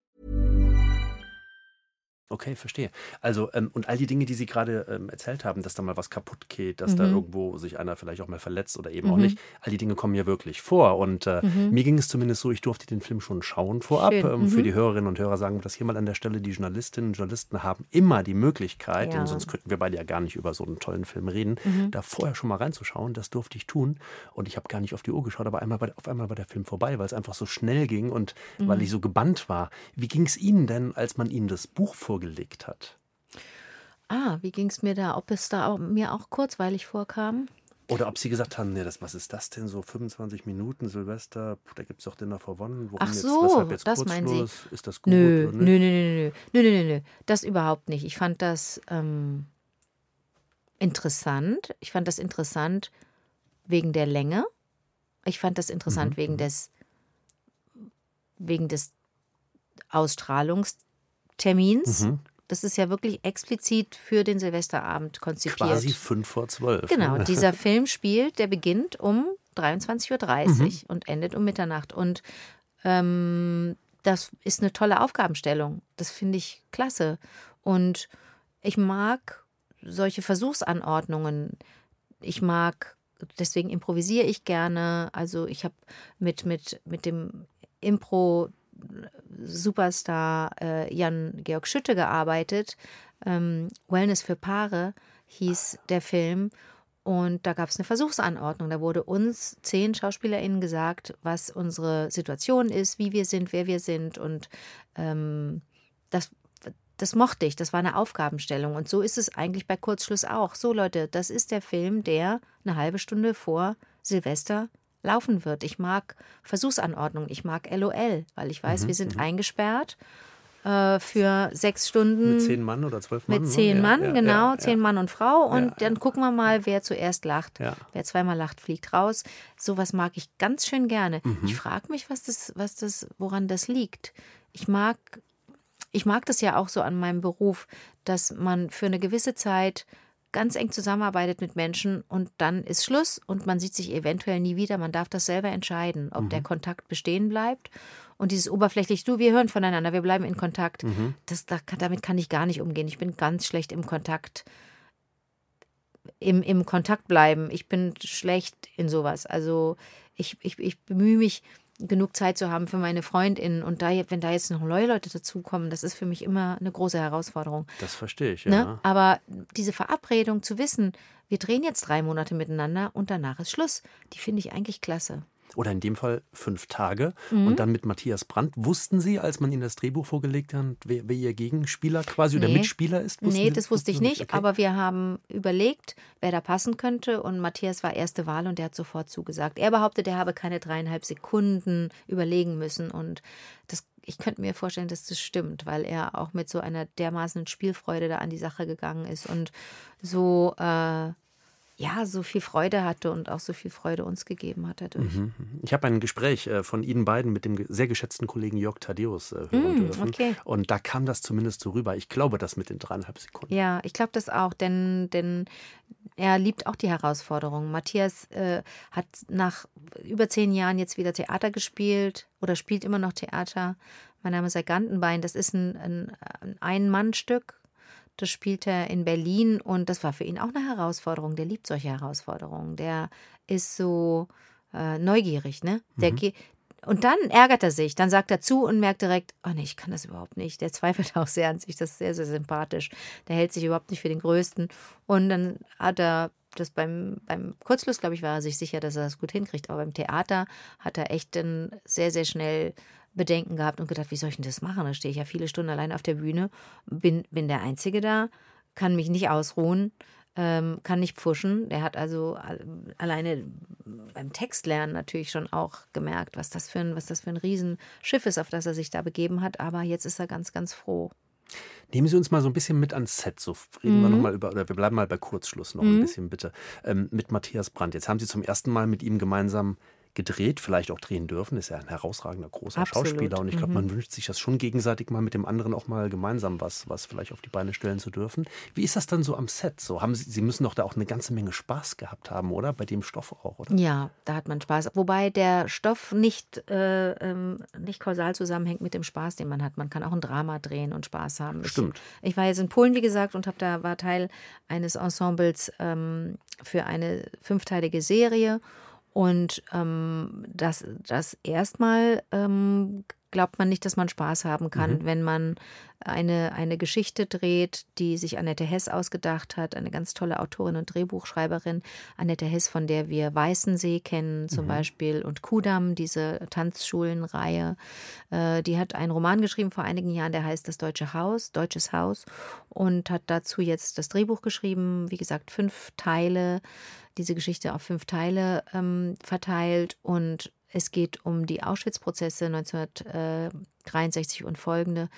Okay, verstehe. Also, ähm, und all die Dinge, die Sie gerade ähm, erzählt haben, dass da mal was kaputt geht, dass mhm. da irgendwo sich einer vielleicht auch mal verletzt oder eben mhm. auch nicht, all die Dinge kommen ja wirklich vor. Und äh, mhm. mir ging es zumindest so, ich durfte den Film schon schauen vorab. Ähm, für mhm. die Hörerinnen und Hörer sagen wir das hier mal an der Stelle, die Journalistinnen und Journalisten haben immer die Möglichkeit, ja. denn sonst könnten wir beide ja gar nicht über so einen tollen Film reden, mhm. da vorher schon mal reinzuschauen. Das durfte ich tun. Und ich habe gar nicht auf die Uhr geschaut, aber einmal bei, auf einmal war der Film vorbei, weil es einfach so schnell ging und weil mhm. ich so gebannt war. Wie ging es Ihnen denn, als man Ihnen das Buch vorgelegt hat? Ah, wie ging es mir da? Ob es da auch, mir auch kurzweilig vorkam? Oder ob sie gesagt haben, nee, das, was ist das denn, so 25 Minuten Silvester, da gibt es doch Dinner for One. Warum Ach so, jetzt, jetzt das meinen Sie. Ist das gut? Nö, nö, nö, nö, nö, nö, nö, nö, das überhaupt nicht. Ich fand das ähm, interessant. Ich fand das interessant wegen der Länge. Ich fand das interessant mhm. wegen mhm. des wegen des Ausstrahlungstermins. Mhm. Das ist ja wirklich explizit für den Silvesterabend konzipiert. Quasi fünf vor zwölf. Genau, dieser Film spielt, der beginnt um 23.30 Uhr mhm. und endet um Mitternacht. Und ähm, das ist eine tolle Aufgabenstellung. Das finde ich klasse. Und ich mag solche Versuchsanordnungen. Ich mag, deswegen improvisiere ich gerne. Also ich habe mit, mit, mit dem Impro Superstar äh, Jan-Georg Schütte gearbeitet. Ähm, Wellness für Paare hieß der Film. Und da gab es eine Versuchsanordnung. Da wurde uns zehn SchauspielerInnen gesagt, was unsere Situation ist, wie wir sind, wer wir sind. Und ähm, das, das mochte ich. Das war eine Aufgabenstellung. Und so ist es eigentlich bei Kurzschluss auch. So, Leute, das ist der Film, der eine halbe Stunde vor Silvester laufen wird. Ich mag Versuchsanordnung, ich mag LOL, weil ich weiß, mhm, wir sind mhm. eingesperrt äh, für sechs Stunden. Mit zehn Mann oder zwölf Mann? Mit zehn ja, Mann, ja, genau, ja, zehn Mann und Frau. Und dann gucken wir mal, wer zuerst lacht. Wer zweimal lacht, fliegt raus. Sowas mag ich ganz schön gerne. Mhm. Ich frage mich, was das, was das, woran das liegt. Ich mag ich mag das ja auch so an meinem Beruf, dass man für eine gewisse Zeit ganz eng zusammenarbeitet mit Menschen und dann ist Schluss und man sieht sich eventuell nie wieder. Man darf das selber entscheiden, ob mhm. der Kontakt bestehen bleibt. Und dieses oberflächlich, du, wir hören voneinander, wir bleiben in Kontakt, mhm. das, damit kann ich gar nicht umgehen. Ich bin ganz schlecht im Kontakt, im, im Kontakt bleiben. Ich bin schlecht in sowas. Also ich, ich, ich bemühe mich, genug Zeit zu haben für meine Freundinnen. Und da, wenn da jetzt noch neue Leute dazukommen, das ist für mich immer eine große Herausforderung. Das verstehe ich, ne? ja. Ne? Aber diese Verabredung zu wissen, wir drehen jetzt drei Monate miteinander und danach ist Schluss, die finde ich eigentlich klasse oder in dem Fall fünf Tage. Mhm. Und dann mit Matthias Brandt. Wussten Sie, als man Ihnen das Drehbuch vorgelegt hat, wer, wer Ihr Gegenspieler quasi nee. oder Mitspieler ist? Wussten nee, Sie, das wusste ich nicht. Okay. Aber wir haben überlegt, wer da passen könnte. Und Matthias war erste Wahl und der hat sofort zugesagt. Er behauptet, er habe keine dreieinhalb Sekunden überlegen müssen. Und das ich könnte mir vorstellen, dass das stimmt, weil er auch mit so einer dermaßen Spielfreude da an die Sache gegangen ist und so äh, ja, so viel Freude hatte und auch so viel Freude uns gegeben hat dadurch. Mhm, mhm. Ich habe ein Gespräch äh, von Ihnen beiden mit dem sehr geschätzten Kollegen Jörg Thaddeus äh, hören mm, dürfen. Okay. Und da kam das zumindest so rüber. Ich glaube das mit den dreieinhalb Sekunden. Ja, ich glaube das auch, denn, denn er liebt auch die Herausforderungen. Matthias äh, hat nach über zehn Jahren jetzt wieder Theater gespielt oder spielt immer noch Theater. Mein Name ist Herr Gantenbein. Das ist ein, ein, ein Ein-Mann-Stück das spielt er in Berlin und das war für ihn auch eine Herausforderung. Der liebt solche Herausforderungen. Der ist so äh, neugierig, ne? Der mhm. und dann ärgert er sich, dann sagt er zu und merkt direkt, oh nee, ich kann das überhaupt nicht. Der zweifelt auch sehr an sich, das ist sehr, sehr sympathisch. Der hält sich überhaupt nicht für den Größten. Und dann hat er das beim, beim Kurzschluss, glaube ich, war er sich sicher, dass er das gut hinkriegt. Aber beim Theater hat er echt dann sehr, sehr schnell Bedenken gehabt und gedacht, wie soll ich denn das machen? Da stehe ich ja viele Stunden allein auf der Bühne, bin, bin der Einzige da, kann mich nicht ausruhen, ähm, kann nicht pfuschen. Der hat also alleine beim Textlernen natürlich schon auch gemerkt, was das für ein, was das für ein Riesenschiff ist, auf das er sich da begeben hat. Aber jetzt ist er ganz, ganz froh. Nehmen Sie uns mal so ein bisschen mit ans Set. So reden mhm. wir noch mal über, oder wir bleiben mal bei Kurzschluss noch mhm. ein bisschen bitte. Ähm, mit Matthias Brandt. Jetzt haben Sie zum ersten Mal mit ihm gemeinsam gedreht, vielleicht auch drehen dürfen. Ist ja ein herausragender großer Absolut. Schauspieler und ich glaube, mhm. man wünscht sich das schon gegenseitig mal mit dem anderen auch mal gemeinsam was, was vielleicht auf die Beine stellen zu dürfen. Wie ist das dann so am Set? So haben Sie, Sie müssen doch da auch eine ganze Menge Spaß gehabt haben, oder? Bei dem Stoff auch, oder? Ja, da hat man Spaß. Wobei der Stoff nicht, äh, ähm, nicht kausal zusammenhängt mit dem Spaß, den man hat. Man kann auch ein Drama drehen und Spaß haben. Stimmt. Ich, ich war jetzt in Polen, wie gesagt, und habe da war Teil eines Ensembles ähm, für eine fünfteilige Serie. Und ähm, das, das erstmal ähm, glaubt man nicht, dass man Spaß haben kann, mhm. wenn man eine, eine Geschichte dreht, die sich Annette Hess ausgedacht hat, eine ganz tolle Autorin und Drehbuchschreiberin. Annette Hess, von der wir Weißensee kennen zum mhm. Beispiel und Kudam, diese Tanzschulenreihe. Äh, die hat einen Roman geschrieben vor einigen Jahren, der heißt Das Deutsche Haus, Deutsches Haus und hat dazu jetzt das Drehbuch geschrieben. Wie gesagt, fünf Teile, diese Geschichte auf fünf Teile ähm, verteilt und es geht um die Auschwitz-Prozesse 1963 und folgende.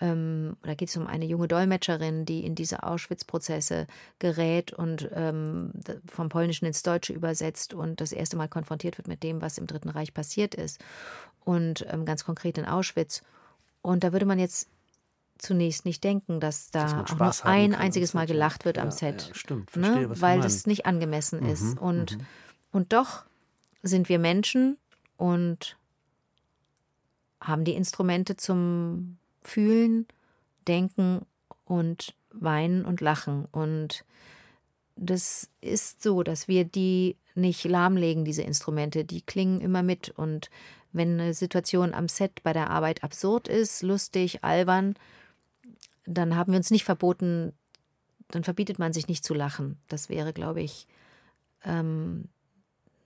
Ähm, da geht es um eine junge Dolmetscherin, die in diese Auschwitz-Prozesse gerät und ähm, vom Polnischen ins Deutsche übersetzt und das erste Mal konfrontiert wird mit dem, was im Dritten Reich passiert ist. Und ähm, ganz konkret in Auschwitz. Und da würde man jetzt zunächst nicht denken, dass da dass auch nur ein einziges Mal gelacht wird ja, am Set. Ja, stimmt, ne? verstehe, ne? weil das nicht angemessen mhm, ist. Und, mhm. und doch sind wir Menschen und haben die Instrumente zum Fühlen, Denken und Weinen und Lachen. Und das ist so, dass wir die nicht lahmlegen, diese Instrumente. Die klingen immer mit. Und wenn eine Situation am Set bei der Arbeit absurd ist, lustig, albern, dann haben wir uns nicht verboten, dann verbietet man sich nicht zu lachen. Das wäre, glaube ich, ähm,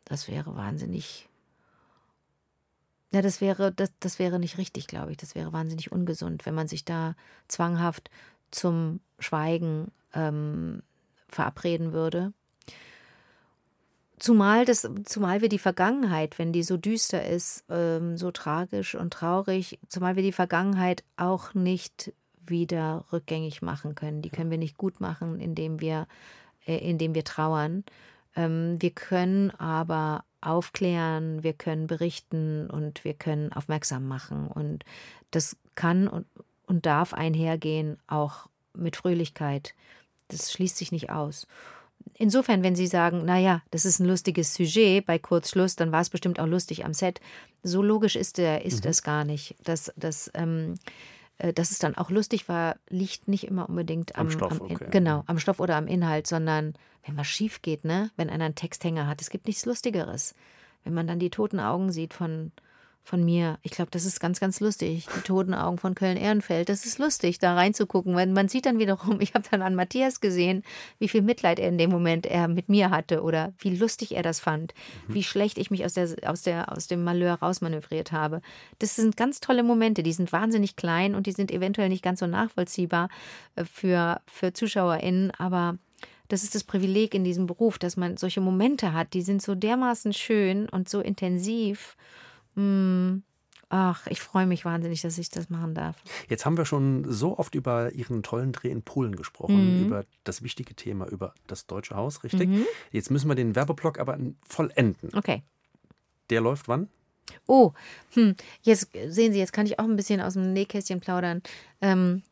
das wäre wahnsinnig ja, das wäre, das, das wäre nicht richtig, glaube ich. Das wäre wahnsinnig ungesund, wenn man sich da zwanghaft zum Schweigen ähm, verabreden würde. Zumal, das, zumal wir die Vergangenheit, wenn die so düster ist, ähm, so tragisch und traurig, zumal wir die Vergangenheit auch nicht wieder rückgängig machen können. Die können wir nicht gut machen, indem wir, äh, indem wir trauern. Ähm, wir können aber aufklären, wir können berichten und wir können aufmerksam machen. Und das kann und, und darf einhergehen auch mit Fröhlichkeit. Das schließt sich nicht aus. Insofern, wenn Sie sagen, naja, das ist ein lustiges Sujet bei Kurzschluss, dann war es bestimmt auch lustig am Set. So logisch ist, der, ist mhm. das gar nicht. Das, das, ähm, äh, dass es dann auch lustig war, liegt nicht immer unbedingt am, am Stoff. Am, okay. Genau, am Stoff oder am Inhalt, sondern wenn was schief geht, ne? wenn einer einen Texthänger hat. Es gibt nichts Lustigeres. Wenn man dann die toten Augen sieht von von mir. Ich glaube, das ist ganz, ganz lustig. Die toten Augen von Köln-Ehrenfeld. Das ist lustig, da reinzugucken. Weil man sieht dann wiederum, ich habe dann an Matthias gesehen, wie viel Mitleid er in dem Moment er mit mir hatte oder wie lustig er das fand, mhm. wie schlecht ich mich aus, der, aus, der, aus dem Malheur rausmanövriert habe. Das sind ganz tolle Momente. Die sind wahnsinnig klein und die sind eventuell nicht ganz so nachvollziehbar äh, für, für ZuschauerInnen, aber das ist das Privileg in diesem Beruf, dass man solche Momente hat, die sind so dermaßen schön und so intensiv. Hm. Ach, ich freue mich wahnsinnig, dass ich das machen darf. Jetzt haben wir schon so oft über Ihren tollen Dreh in Polen gesprochen, mhm. über das wichtige Thema, über das Deutsche Haus, richtig? Mhm. Jetzt müssen wir den Werbeblock aber vollenden. Okay. Der läuft wann? Oh, hm. jetzt sehen Sie, jetzt kann ich auch ein bisschen aus dem Nähkästchen plaudern. Ähm,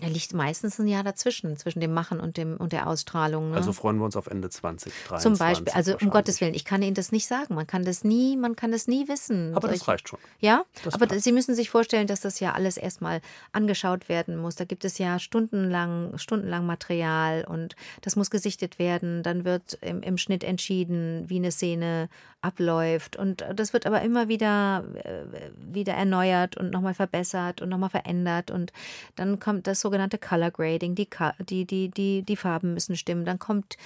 er liegt meistens ein Jahr dazwischen, zwischen dem Machen und, dem, und der Ausstrahlung. Ne? Also freuen wir uns auf Ende 2023. Zum Beispiel, also um Gottes Willen, ich kann Ihnen das nicht sagen. Man kann das nie, man kann das nie wissen. Aber Solche, das reicht schon. Ja, das aber Sie müssen sich vorstellen, dass das ja alles erstmal angeschaut werden muss. Da gibt es ja stundenlang, stundenlang Material und das muss gesichtet werden. Dann wird im, im Schnitt entschieden, wie eine Szene abläuft. Und das wird aber immer wieder, äh, wieder erneuert und nochmal verbessert und nochmal verändert. Und dann kommt das sogenannte Color Grading, die, die, die, die, die Farben müssen stimmen. Dann kommt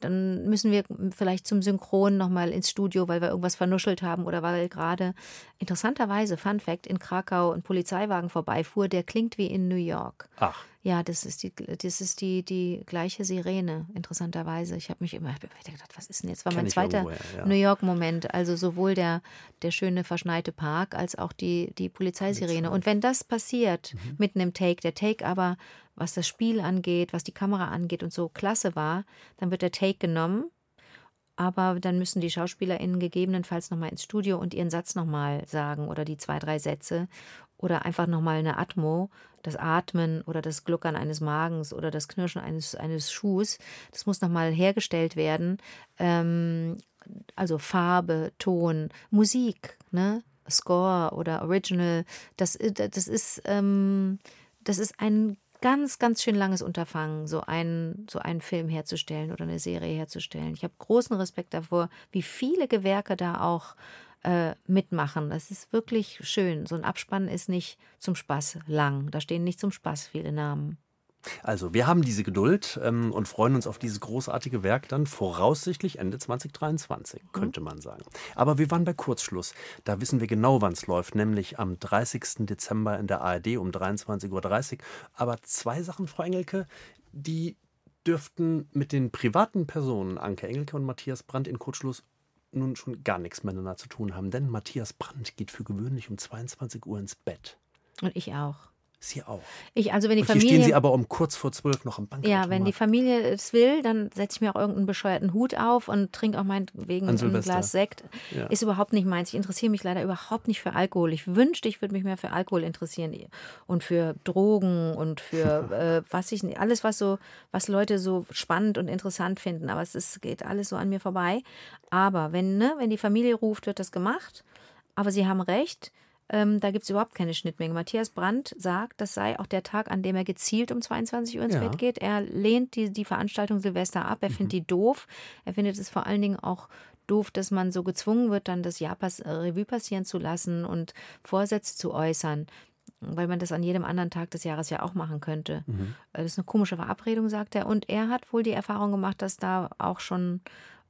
dann müssen wir vielleicht zum Synchron nochmal ins Studio, weil wir irgendwas vernuschelt haben oder weil gerade interessanterweise, Fun Fact, in Krakau ein Polizeiwagen vorbeifuhr, der klingt wie in New York. Ach. Ja, das ist die, das ist die, die gleiche Sirene, interessanterweise. Ich habe mich immer gedacht, was ist denn jetzt? War mein zweiter ja. New York-Moment. Also sowohl der, der schöne verschneite Park als auch die, die Polizeisirene. Und wenn das passiert, mhm. mitten im Take, der Take aber was das Spiel angeht, was die Kamera angeht und so klasse war, dann wird der Take genommen. Aber dann müssen die SchauspielerInnen gegebenenfalls nochmal ins Studio und ihren Satz nochmal sagen oder die zwei, drei Sätze oder einfach nochmal eine Atmo, das Atmen oder das Gluckern eines Magens oder das Knirschen eines, eines Schuhs. Das muss nochmal hergestellt werden. Ähm, also Farbe, Ton, Musik, ne? Score oder Original. Das, das ist. Ähm, das ist ein ganz, ganz schön langes Unterfangen, so einen, so einen Film herzustellen oder eine Serie herzustellen. Ich habe großen Respekt davor, wie viele Gewerke da auch äh, mitmachen. Das ist wirklich schön. So ein Abspann ist nicht zum Spaß lang. Da stehen nicht zum Spaß viele Namen. Also, wir haben diese Geduld ähm, und freuen uns auf dieses großartige Werk dann voraussichtlich Ende 2023, mhm. könnte man sagen. Aber wir waren bei Kurzschluss. Da wissen wir genau, wann es läuft, nämlich am 30. Dezember in der ARD um 23.30 Uhr. Aber zwei Sachen, Frau Engelke, die dürften mit den privaten Personen, Anke Engelke und Matthias Brandt, in Kurzschluss nun schon gar nichts miteinander zu tun haben. Denn Matthias Brandt geht für gewöhnlich um 22 Uhr ins Bett. Und ich auch. Sie auch. Ich, also wenn die und Familie, hier stehen Sie aber um kurz vor zwölf noch am Bankautomat. Ja, wenn die Familie es will, dann setze ich mir auch irgendeinen bescheuerten Hut auf und trinke auch meinetwegen ein Glas Sekt. Ja. Ist überhaupt nicht meins. Ich interessiere mich leider überhaupt nicht für Alkohol. Ich wünschte, ich würde mich mehr für Alkohol interessieren und für Drogen und für äh, was ich alles, was so, was Leute so spannend und interessant finden. Aber es ist, geht alles so an mir vorbei. Aber wenn, ne, wenn die Familie ruft, wird das gemacht. Aber Sie haben recht ähm, da gibt es überhaupt keine Schnittmenge. Matthias Brandt sagt, das sei auch der Tag, an dem er gezielt um 22 Uhr ins ja. Bett geht. Er lehnt die, die Veranstaltung Silvester ab. Er mhm. findet die doof. Er findet es vor allen Dingen auch doof, dass man so gezwungen wird, dann das Jahr pass äh, Revue passieren zu lassen und Vorsätze zu äußern weil man das an jedem anderen Tag des Jahres ja auch machen könnte. Mhm. Das ist eine komische Verabredung, sagt er. Und er hat wohl die Erfahrung gemacht, dass da auch schon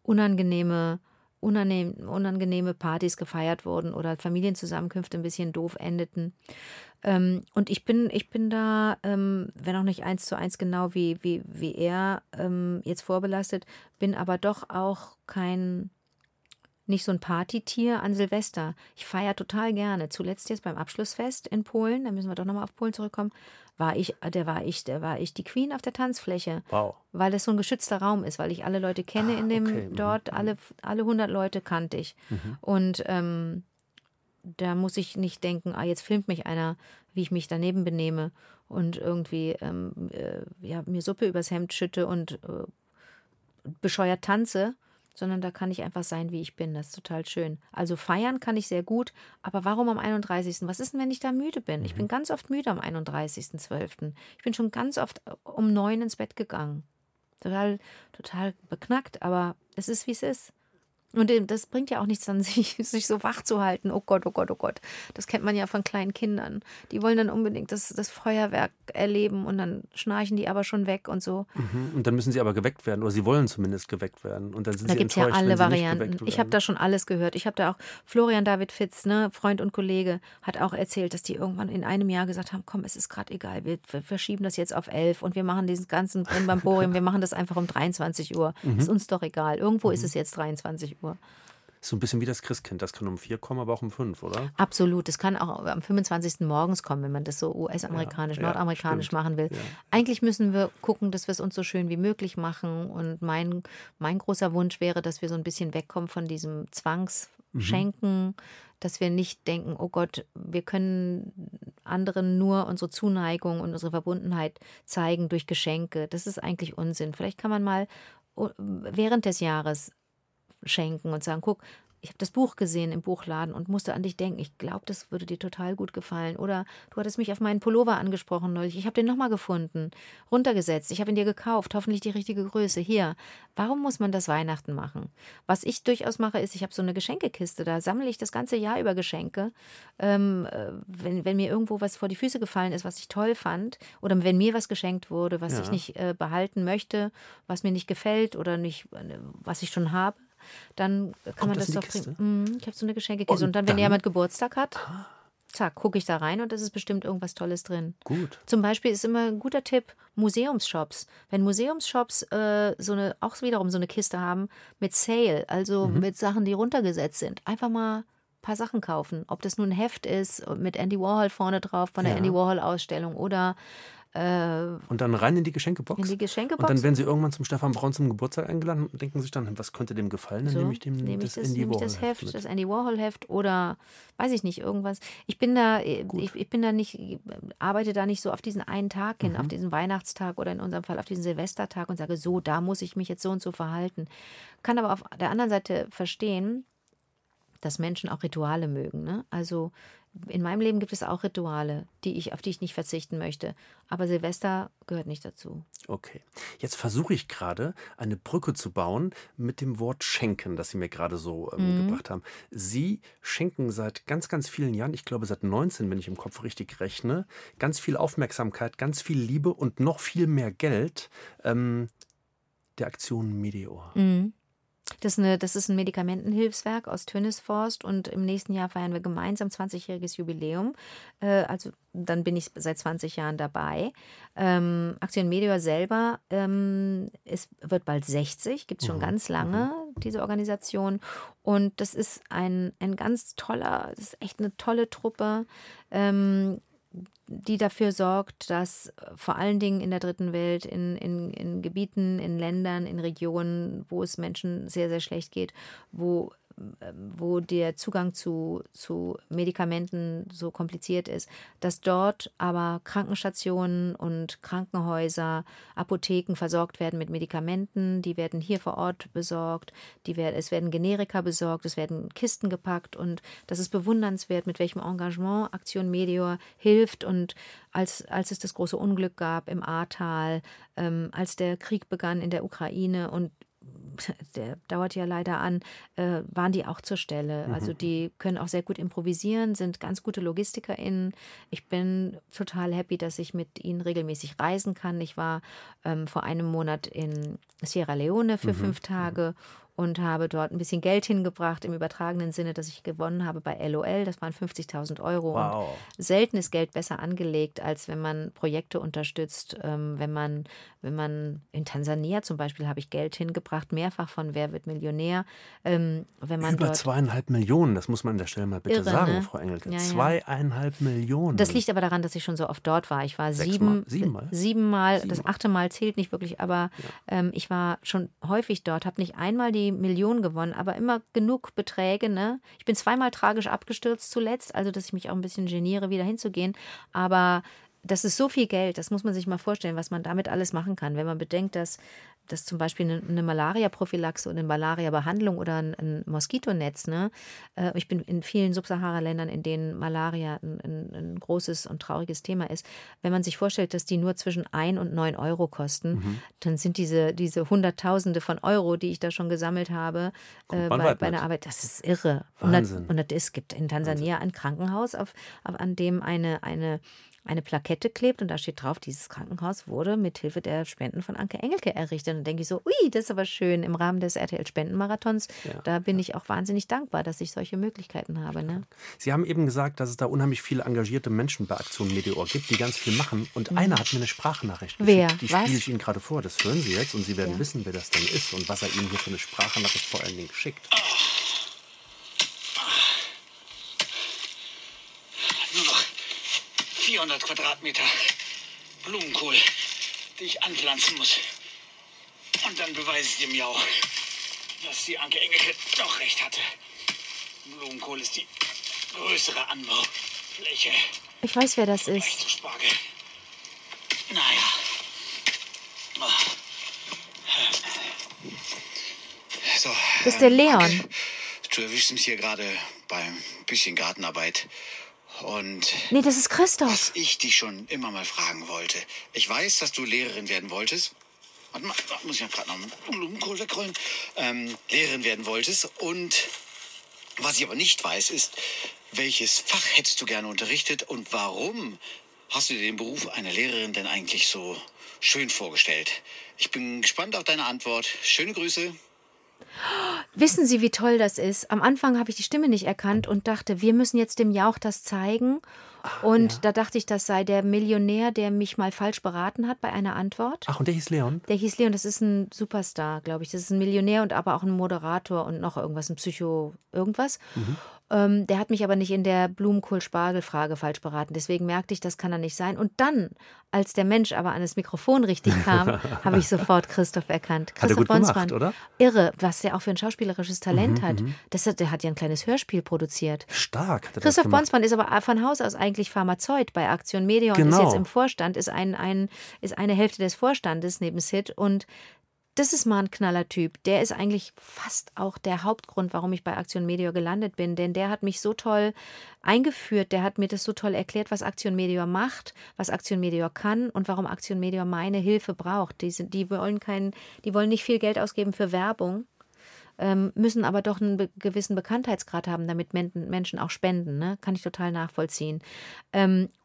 unangenehme unangenehme Partys gefeiert wurden oder Familienzusammenkünfte ein bisschen doof endeten. Ähm, und ich bin, ich bin da, ähm, wenn auch nicht eins zu eins genau wie, wie, wie er ähm, jetzt vorbelastet, bin aber doch auch kein, nicht so ein Partytier an Silvester. Ich feiere total gerne. Zuletzt jetzt beim Abschlussfest in Polen, da müssen wir doch nochmal auf Polen zurückkommen, war ich, der war ich, der war ich die Queen auf der Tanzfläche. Wow. Weil das so ein geschützter Raum ist, weil ich alle Leute kenne ah, in dem okay. Mhm, dort, mhm. alle, alle 100 Leute kannte ich. Mhm. Und ähm, da muss ich nicht denken, ah, jetzt filmt mich einer, wie ich mich daneben benehme und irgendwie ähm, äh, ja, mir Suppe übers Hemd schütte und äh, bescheuert tanze, sondern da kann ich einfach sein, wie ich bin. Das ist total schön. Also feiern kann ich sehr gut, aber warum am 31.? Was ist denn, wenn ich da müde bin? Ich bin mhm. ganz oft müde am 31.12. Ich bin schon ganz oft äh, um neun ins Bett gegangen. Total, total beknackt, aber es ist, wie es ist. Und das bringt ja auch nichts an, sich, sich so wach zu halten. Oh Gott, oh Gott, oh Gott. Das kennt man ja von kleinen Kindern. Die wollen dann unbedingt das, das Feuerwerk erleben und dann schnarchen die aber schon weg und so. Mhm. Und dann müssen sie aber geweckt werden oder sie wollen zumindest geweckt werden. Und dann sind da sie gibt es ja alle Varianten. Ich habe da schon alles gehört. Ich habe da auch Florian David Fitz, ne, Freund und Kollege, hat auch erzählt, dass die irgendwann in einem Jahr gesagt haben: Komm, es ist gerade egal, wir verschieben das jetzt auf elf und wir machen diesen ganzen Brimborium, wir machen das einfach um 23 Uhr. Mhm. Ist uns doch egal. Irgendwo mhm. ist es jetzt 23 Uhr. Uhr. So ein bisschen wie das Christkind. Das kann um vier kommen, aber auch um fünf, oder? Absolut. Das kann auch am 25. morgens kommen, wenn man das so US-amerikanisch, ja, nordamerikanisch ja, machen will. Ja. Eigentlich müssen wir gucken, dass wir es uns so schön wie möglich machen. Und mein, mein großer Wunsch wäre, dass wir so ein bisschen wegkommen von diesem Zwangsschenken, mhm. dass wir nicht denken, oh Gott, wir können anderen nur unsere Zuneigung und unsere Verbundenheit zeigen durch Geschenke. Das ist eigentlich Unsinn. Vielleicht kann man mal oh, während des Jahres schenken und sagen, guck, ich habe das Buch gesehen im Buchladen und musste an dich denken. Ich glaube, das würde dir total gut gefallen. Oder du hattest mich auf meinen Pullover angesprochen neulich. Ich habe den nochmal gefunden, runtergesetzt. Ich habe ihn dir gekauft, hoffentlich die richtige Größe. Hier, warum muss man das Weihnachten machen? Was ich durchaus mache, ist, ich habe so eine Geschenkekiste. Da sammle ich das ganze Jahr über Geschenke. Ähm, äh, wenn, wenn mir irgendwo was vor die Füße gefallen ist, was ich toll fand, oder wenn mir was geschenkt wurde, was ja. ich nicht äh, behalten möchte, was mir nicht gefällt oder nicht, äh, was ich schon habe, dann kann Kommt man das, das doch bringen. Mm, ich habe so eine Geschenkekiste. Und, und dann, wenn dann? jemand Geburtstag hat, ah. zack, gucke ich da rein und da ist bestimmt irgendwas Tolles drin. Gut. Zum Beispiel ist immer ein guter Tipp Museumsshops. Wenn Museumsshops äh, so eine, auch wiederum so eine Kiste haben mit Sale, also mhm. mit Sachen, die runtergesetzt sind, einfach mal ein paar Sachen kaufen. Ob das nun ein Heft ist mit Andy Warhol vorne drauf von der ja. Andy Warhol Ausstellung oder und dann rein in die Geschenkebox. In die Geschenkebox. Und dann werden sie irgendwann zum Stefan Braun zum Geburtstag eingeladen und denken sich dann, was könnte dem gefallen? Dann so, nehme ich dem nehme das, das, Andy Warhol das Heft, mit. das Andy Warhol Heft oder weiß ich nicht, irgendwas. Ich bin da, ich, ich, bin da nicht, arbeite da nicht so auf diesen einen Tag hin, mhm. auf diesen Weihnachtstag oder in unserem Fall auf diesen Silvestertag und sage, so, da muss ich mich jetzt so und so verhalten. Kann aber auf der anderen Seite verstehen, dass Menschen auch Rituale mögen. Ne? Also in meinem Leben gibt es auch Rituale, die ich, auf die ich nicht verzichten möchte. Aber Silvester gehört nicht dazu. Okay. Jetzt versuche ich gerade, eine Brücke zu bauen mit dem Wort schenken, das Sie mir gerade so ähm, mhm. gebracht haben. Sie schenken seit ganz, ganz vielen Jahren, ich glaube seit 19, wenn ich im Kopf richtig rechne, ganz viel Aufmerksamkeit, ganz viel Liebe und noch viel mehr Geld ähm, der Aktion Meteor. Mhm. Das ist, eine, das ist ein Medikamentenhilfswerk aus Tönisforst und im nächsten Jahr feiern wir gemeinsam 20-jähriges Jubiläum. Äh, also dann bin ich seit 20 Jahren dabei. Ähm, Aktion Meteor selber ähm, ist, wird bald 60, gibt es schon mhm. ganz lange, mhm. diese Organisation. Und das ist ein, ein ganz toller, das ist echt eine tolle Truppe. Ähm, die dafür sorgt, dass äh, vor allen Dingen in der dritten Welt, in, in, in Gebieten, in Ländern, in Regionen, wo es Menschen sehr, sehr schlecht geht, wo wo der Zugang zu, zu Medikamenten so kompliziert ist, dass dort aber Krankenstationen und Krankenhäuser, Apotheken versorgt werden mit Medikamenten, die werden hier vor Ort besorgt, die werden, es werden Generika besorgt, es werden Kisten gepackt. Und das ist bewundernswert, mit welchem Engagement Aktion Medior hilft. Und als, als es das große Unglück gab im Ahrtal, ähm, als der Krieg begann in der Ukraine und der dauert ja leider an, äh, waren die auch zur Stelle. Mhm. Also die können auch sehr gut improvisieren, sind ganz gute LogistikerInnen. Ich bin total happy, dass ich mit ihnen regelmäßig reisen kann. Ich war ähm, vor einem Monat in Sierra Leone für mhm. fünf Tage und habe dort ein bisschen Geld hingebracht, im übertragenen Sinne, dass ich gewonnen habe bei LOL. Das waren 50.000 Euro. Wow. Und selten ist Geld besser angelegt, als wenn man Projekte unterstützt. Ähm, wenn, man, wenn man in Tansania zum Beispiel habe ich Geld hingebracht, mehrfach von Wer wird Millionär. Ähm, wenn man Über zweieinhalb Millionen, das muss man an der Stelle mal bitte irre, sagen, ne? Frau Engelke. Ja, zweieinhalb ja. Millionen. Das liegt aber daran, dass ich schon so oft dort war. Ich war sieben, siebenmal. Siebenmal. Das achte Mal zählt nicht wirklich, aber ja. ähm, ich war schon häufig dort, habe nicht einmal die die Million gewonnen, aber immer genug Beträge. Ne? Ich bin zweimal tragisch abgestürzt zuletzt, also dass ich mich auch ein bisschen geniere, wieder hinzugehen. Aber das ist so viel Geld, das muss man sich mal vorstellen, was man damit alles machen kann. Wenn man bedenkt, dass, dass zum Beispiel eine, eine Malaria-Prophylaxe oder eine Malaria-Behandlung oder ein, ein Moskitonetz, ne? Äh, ich bin in vielen Subsahara-Ländern, in denen Malaria ein, ein, ein, großes und trauriges Thema ist. Wenn man sich vorstellt, dass die nur zwischen 1 und 9 Euro kosten, mhm. dann sind diese, diese Hunderttausende von Euro, die ich da schon gesammelt habe, äh, bei, bei einer Arbeit, das ist irre. Wahnsinn. Und, und es gibt in Tansania ein Krankenhaus, auf, auf, an dem eine, eine eine Plakette klebt und da steht drauf, dieses Krankenhaus wurde mit Hilfe der Spenden von Anke Engelke errichtet. Und dann denke ich so, ui, das ist aber schön im Rahmen des RTL Spendenmarathons. Ja. Da bin ich auch wahnsinnig dankbar, dass ich solche Möglichkeiten habe. Ne? Sie haben eben gesagt, dass es da unheimlich viele engagierte Menschen bei Aktion Meteor gibt, die ganz viel machen. Und mhm. einer hat mir eine Sprachnachricht geschickt. Wer? Die spiele ich Ihnen gerade vor. Das hören Sie jetzt und Sie werden ja. wissen, wer das denn ist und was er Ihnen hier für eine Sprachnachricht vor allen Dingen schickt. Oh. 400 Quadratmeter Blumenkohl, die ich anpflanzen muss. Und dann beweise ich dem Jau, dass die Anke Engelke doch recht hatte. Blumenkohl ist die größere Anbaufläche. Ich weiß, wer das ist. Spargel. Naja. So, das ist der Leon. Anke, du erwischst mich hier gerade beim bisschen Gartenarbeit. Und. Nee, das ist Christoph. Was ich dich schon immer mal fragen wollte. Ich weiß, dass du Lehrerin werden wolltest. Warte mal, da muss ich ja gerade noch einen Blumenkohl wegrollen. Ähm, Lehrerin werden wolltest. Und was ich aber nicht weiß, ist, welches Fach hättest du gerne unterrichtet und warum hast du dir den Beruf einer Lehrerin denn eigentlich so schön vorgestellt? Ich bin gespannt auf deine Antwort. Schöne Grüße. Wissen Sie, wie toll das ist? Am Anfang habe ich die Stimme nicht erkannt und dachte, wir müssen jetzt dem Jauch das zeigen. Und ja. da dachte ich, das sei der Millionär, der mich mal falsch beraten hat bei einer Antwort. Ach, und der hieß Leon? Der hieß Leon, das ist ein Superstar, glaube ich. Das ist ein Millionär und aber auch ein Moderator und noch irgendwas, ein Psycho irgendwas. Mhm. Ähm, der hat mich aber nicht in der Blumenkohl-Spargel-Frage falsch beraten. Deswegen merkte ich, das kann er nicht sein. Und dann, als der Mensch aber an das Mikrofon richtig kam, habe ich sofort Christoph erkannt. Christoph hat er Bonsmann. Gemacht, oder? Irre, was der auch für ein schauspielerisches Talent mhm, hat. Mhm. Das hat. Der hat ja ein kleines Hörspiel produziert. Stark. Christoph Bonsmann ist aber von Haus aus eigentlich Pharmazeut bei Aktion Media und genau. ist jetzt im Vorstand, ist, ein, ein, ist eine Hälfte des Vorstandes neben Sid und das ist mal ein Knallertyp. Der ist eigentlich fast auch der Hauptgrund, warum ich bei Aktion Meteor gelandet bin. Denn der hat mich so toll eingeführt, der hat mir das so toll erklärt, was Aktion Meteor macht, was Aktion Meteor kann und warum Aktion Meteor meine Hilfe braucht. Die, die, wollen, kein, die wollen nicht viel Geld ausgeben für Werbung, ähm, müssen aber doch einen gewissen Bekanntheitsgrad haben, damit Menschen auch spenden. Ne? Kann ich total nachvollziehen.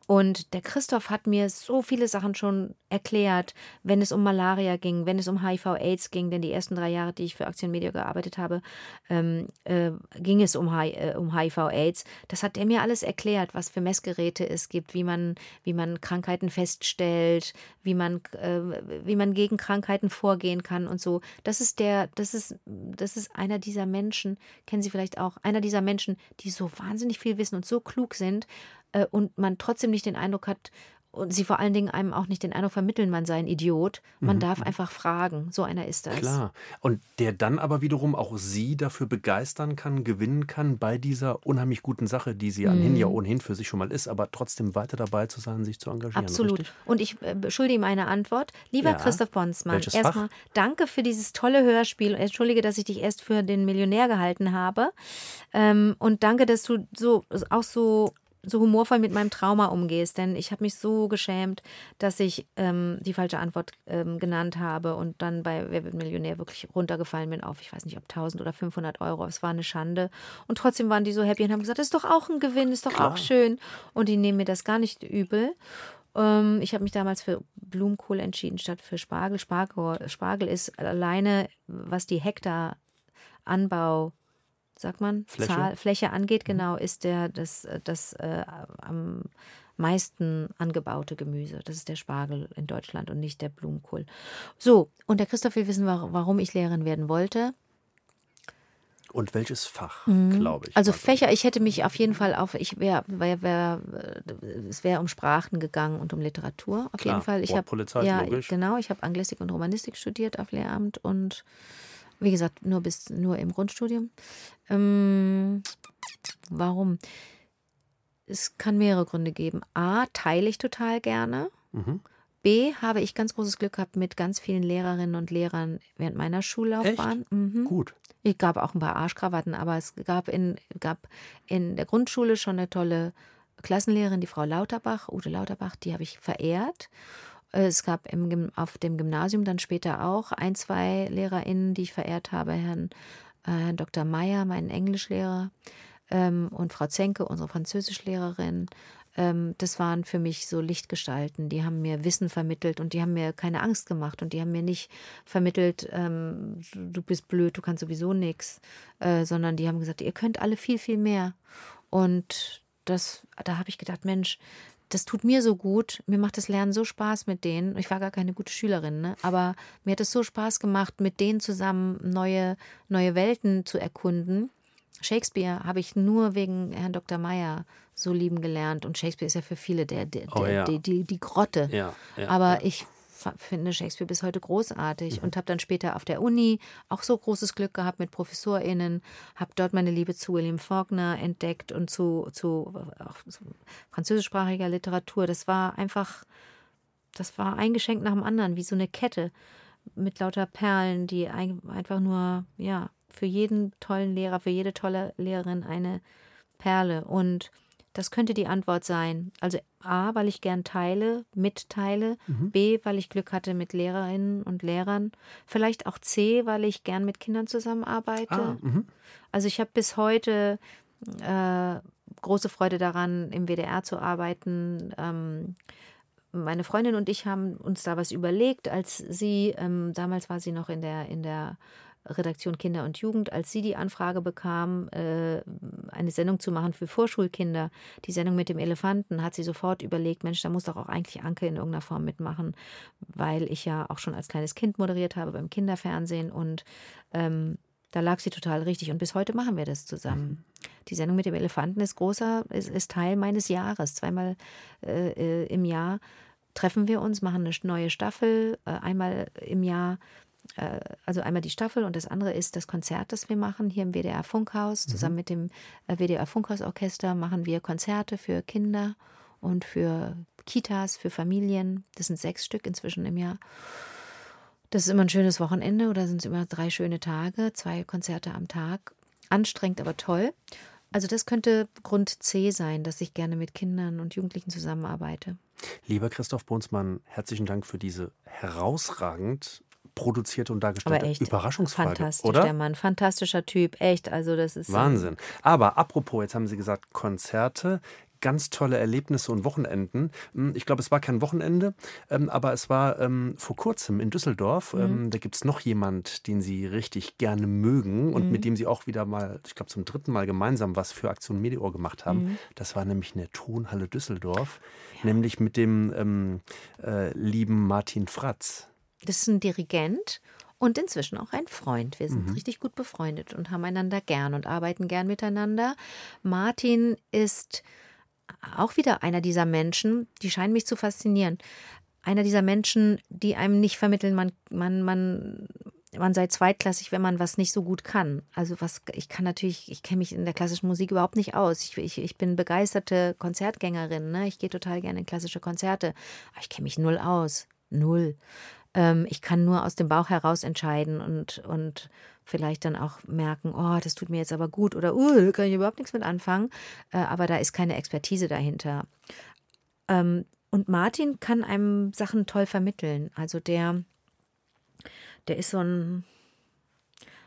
Und der Christoph hat mir so viele Sachen schon erklärt, wenn es um Malaria ging, wenn es um HIV-Aids ging, denn die ersten drei Jahre, die ich für Aktion Media gearbeitet habe, ähm, äh, ging es um, äh, um HIV-Aids. Das hat er mir alles erklärt, was für Messgeräte es gibt, wie man, wie man Krankheiten feststellt, wie man, äh, wie man gegen Krankheiten vorgehen kann und so. Das ist der, das ist, das ist einer dieser Menschen, kennen Sie vielleicht auch, einer dieser Menschen, die so wahnsinnig viel wissen und so klug sind, äh, und man trotzdem nicht den Eindruck hat, und sie vor allen Dingen einem auch nicht den Eindruck vermitteln, man sei ein Idiot. Man mhm. darf einfach fragen. So einer ist das. Klar. Und der dann aber wiederum auch Sie dafür begeistern kann, gewinnen kann bei dieser unheimlich guten Sache, die sie mhm. ja ohnehin für sich schon mal ist, aber trotzdem weiter dabei zu sein, sich zu engagieren. Absolut. Richtig? Und ich äh, schulde ihm eine Antwort. Lieber ja. Christoph Bonsmann, erstmal danke für dieses tolle Hörspiel. Entschuldige, dass ich dich erst für den Millionär gehalten habe. Ähm, und danke, dass du so auch so so humorvoll mit meinem Trauma umgehst, denn ich habe mich so geschämt, dass ich ähm, die falsche Antwort ähm, genannt habe und dann bei Wer wird Millionär wirklich runtergefallen bin auf, ich weiß nicht, ob 1000 oder 500 Euro. Es war eine Schande. Und trotzdem waren die so happy und haben gesagt, das ist doch auch ein Gewinn, ist doch Klar. auch schön. Und die nehmen mir das gar nicht übel. Ähm, ich habe mich damals für Blumenkohl entschieden statt für Spargel. Spargel, Spargel ist alleine, was die Hektar Anbau sagt man, Fläche, Zahl, Fläche angeht, mhm. genau, ist der das, das äh, am meisten angebaute Gemüse. Das ist der Spargel in Deutschland und nicht der Blumenkohl. So, und der Christoph will wissen, warum ich Lehrerin werden wollte. Und welches Fach, mhm. glaube ich. Also Fächer, ich hätte mich auf jeden Fall auf, ich wäre, wär, wär, es wäre um Sprachen gegangen und um Literatur. Auf Klar, jeden Fall. Ich habe ja, logisch. genau, ich habe Anglistik und Romanistik studiert auf Lehramt und Wie gesagt, nur bis nur im Grundstudium. Ähm, warum? Es kann mehrere Gründe geben. A, teile ich total gerne. Mhm. B, habe ich ganz großes Glück gehabt mit ganz vielen Lehrerinnen und Lehrern während meiner Schullaufbahn. Mhm. Gut. Ich gab auch ein paar Arschkrawatten, aber es gab in, gab in der Grundschule schon eine tolle Klassenlehrerin, die Frau Lauterbach, Ute Lauterbach, die habe ich verehrt. Es gab im, auf dem Gymnasium dann später auch ein, zwei LehrerInnen, die ich verehrt habe. Herrn, äh, Herrn Dr. Meyer, meinen Englischlehrer, ähm, und Frau Zenke, unsere Französischlehrerin. Ähm, das waren für mich so Lichtgestalten. Die haben mir Wissen vermittelt und die haben mir keine Angst gemacht und die haben mir nicht vermittelt, ähm, du bist blöd, du kannst sowieso nichts, äh, sondern die haben gesagt, ihr könnt alle viel, viel mehr. Und das, da habe ich gedacht, Mensch, das tut mir so gut. Mir macht das Lernen so Spaß mit denen. Ich war gar keine gute Schülerin, ne? aber mir hat es so Spaß gemacht, mit denen zusammen neue, neue Welten zu erkunden. Shakespeare habe ich nur wegen Herrn Dr. Meyer so lieben gelernt. Und Shakespeare ist ja für viele der, der, Oh der, ja. die, die, die Grotte. Ja, ja, aber ich finde Shakespeare bis heute großartig Mhm. und habe dann später auf der Uni auch so großes Glück gehabt mit ProfessorInnen, habe dort meine Liebe zu William Faulkner entdeckt und zu, zu, zu französischsprachiger Literatur. Das war einfach, das war ein Geschenk nach dem anderen, wie so eine Kette mit lauter Perlen, die ein- einfach nur, ja, für jeden tollen Lehrer, für jede tolle Lehrerin eine Perle. Und das könnte die Antwort sein. Also A, weil ich gern teile, mitteile. B, weil ich Glück hatte mit Lehrerinnen und Lehrern. Vielleicht auch C, weil ich gern mit Kindern zusammenarbeite. Ah, mhm. Also ich habe bis heute äh, große Freude daran, im WDR zu arbeiten. Ähm, meine Freundin und ich haben uns da was überlegt, als sie, ähm, damals war sie noch in der, in der Redaktion Kinder und Jugend, als sie die Anfrage bekam, äh, eine Sendung zu machen für Vorschulkinder, die Sendung mit dem Elefanten, hat sie sofort überlegt, Mensch, da muss doch auch eigentlich Anke in irgendeiner Form mitmachen, weil ich ja auch schon als kleines Kind moderiert habe beim Kinderfernsehen und ähm, da lag sie total richtig und bis heute machen wir das zusammen. Die Sendung mit dem Elefanten ist großer, ist, ist Teil meines Jahres. Zweimal äh, äh, im Jahr treffen wir uns, machen eine neue Staffel, äh, einmal im Jahr, äh, also einmal die Staffel und das andere ist das Konzert, das wir machen hier im WDR Funkhaus. Zusammen mit dem äh, WDR Funkhausorchester machen wir Konzerte für Kinder und für Kitas, für Familien. Das sind sechs Stück inzwischen im Jahr. Das ist immer ein schönes Wochenende oder sind es immer drei schöne Tage, zwei Konzerte am Tag. Anstrengend, aber toll. Also das könnte Grund C sein, dass ich gerne mit Kindern und Jugendlichen zusammenarbeite. Lieber Christoph Bonsmann, herzlichen Dank für diese herausragend produzierte und dargestellte Aber echt Überraschungsfrage, fantastisch, oder? der Mann. Fantastischer Typ, echt. Also das ist Wahnsinn. Aber apropos, jetzt haben Sie gesagt, Konzerte, ganz tolle Erlebnisse und Wochenenden. Hm, Ich glaube, es war kein Wochenende, ähm, aber es war ähm, vor kurzem in Düsseldorf. Mhm. Ähm, da gibt es noch jemand, den Sie richtig gerne mögen und Mhm. mit dem Sie auch wieder mal, ich glaube, zum dritten Mal gemeinsam was für Aktion Meteor gemacht haben. Mhm. Das war nämlich in der Tonhalle Düsseldorf, nämlich mit dem äh, lieben Martin Fratz. Das ist ein Dirigent und inzwischen auch ein Freund. Wir sind Mhm. richtig gut befreundet und haben einander gern und arbeiten gern miteinander. Martin ist auch wieder einer dieser Menschen, die scheinen mich zu faszinieren. Einer dieser Menschen, die einem nicht vermitteln, man, man, man, man sei zweitklassig, wenn man was nicht so gut kann. Also was, ich kann natürlich, ich kenne mich in der klassischen Musik überhaupt nicht aus. Ich, ich, ich bin begeisterte Konzertgängerin, ne? Ich gehe total gerne in klassische Konzerte. Aber ich kenne mich null aus. Null. Ähm, ich kann nur aus dem Bauch heraus entscheiden und, und vielleicht dann auch merken, oh, das tut mir jetzt aber gut oder uh, da kann ich überhaupt nichts mit anfangen. Äh, aber da ist keine Expertise dahinter. Ähm, und Martin kann einem Sachen toll vermitteln. Also der, der ist so ein,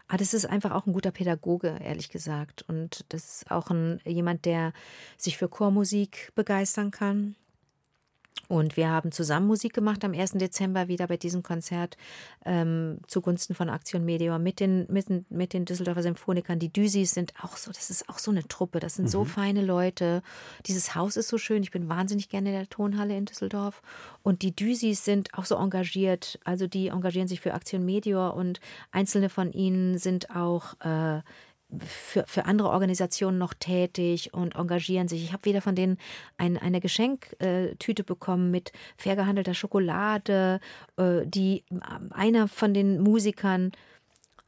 ah, das ist einfach auch ein guter Pädagoge, ehrlich gesagt. Und das ist auch ein, jemand, der sich für Chormusik begeistern kann. Und wir haben zusammen Musik gemacht am 1. Dezember wieder bei diesem Konzert ähm, zugunsten von Aktion Meteor mit den, mit, den- mit den Düsseldorfer Symphonikern. Die Düsis sind auch so, das ist auch so eine Truppe, das sind so feine Leute. Dieses Haus ist so schön, ich bin wahnsinnig gerne in der Tonhalle in Düsseldorf. Und die Düsis sind auch so engagiert, also die engagieren sich für Aktion Meteor und einzelne von ihnen sind auch äh, für, für andere Organisationen noch tätig und engagieren sich. Ich habe wieder von denen ein, eine Geschenktüte bekommen mit fair gehandelter Schokolade, äh, die einer von den Musikern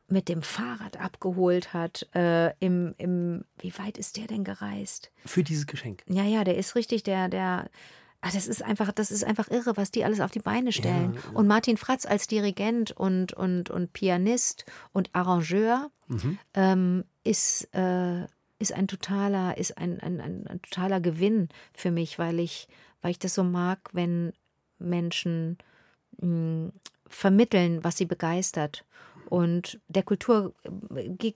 mit dem Fahrrad abgeholt hat. Äh, im, im, wie weit ist der denn gereist? Für dieses Geschenk. Ja, ja, der ist richtig, der, der. Ah, das ist einfach, das ist einfach irre, was die alles auf die Beine stellen. Ja, ja. Und Martin Fratz als Dirigent und, und, und Pianist und Arrangeur Mhm. ähm, ist, äh, ist ein totaler, ist ein, ein, ein, ein totaler Gewinn für mich, weil ich, weil ich das so mag, wenn Menschen mh, vermitteln, was sie begeistert. Und der Kultur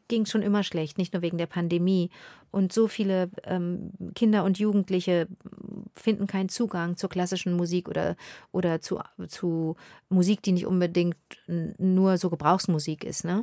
ging schon immer schlecht, nicht nur wegen der Pandemie. Und so viele ähm, Kinder und Jugendliche finden keinen Zugang zur klassischen Musik oder, oder zu, zu Musik, die nicht unbedingt nur so Gebrauchsmusik ist. Ne?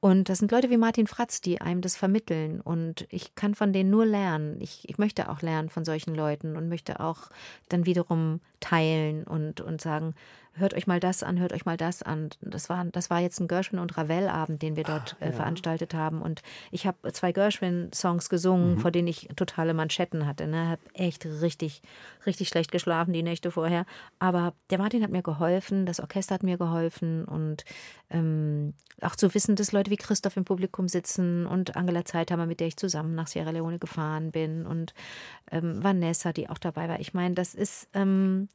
Und das sind Leute wie Martin Fratz, die einem das vermitteln. Und ich kann von denen nur lernen. Ich, ich möchte auch lernen von solchen Leuten und möchte auch dann wiederum teilen und, und sagen, hört euch mal das an, hört euch mal das an. Das war, das war jetzt ein Gershwin- und Ravel-Abend, den wir dort äh, veranstaltet haben. Und ich habe zwei Gershwin-Songs gesungen, vor denen ich totale Manschetten hatte. Ne? Habe echt richtig, richtig schlecht geschlafen die Nächte vorher. Aber der Martin hat mir geholfen, das Orchester hat mir geholfen und ähm, auch zu wissen, dass Leute wie Christoph im Publikum sitzen und Angela Zeithammer, mit der ich zusammen nach Sierra Leone gefahren bin und ähm, Vanessa, die auch dabei war. Ich meine, das ist, ähm,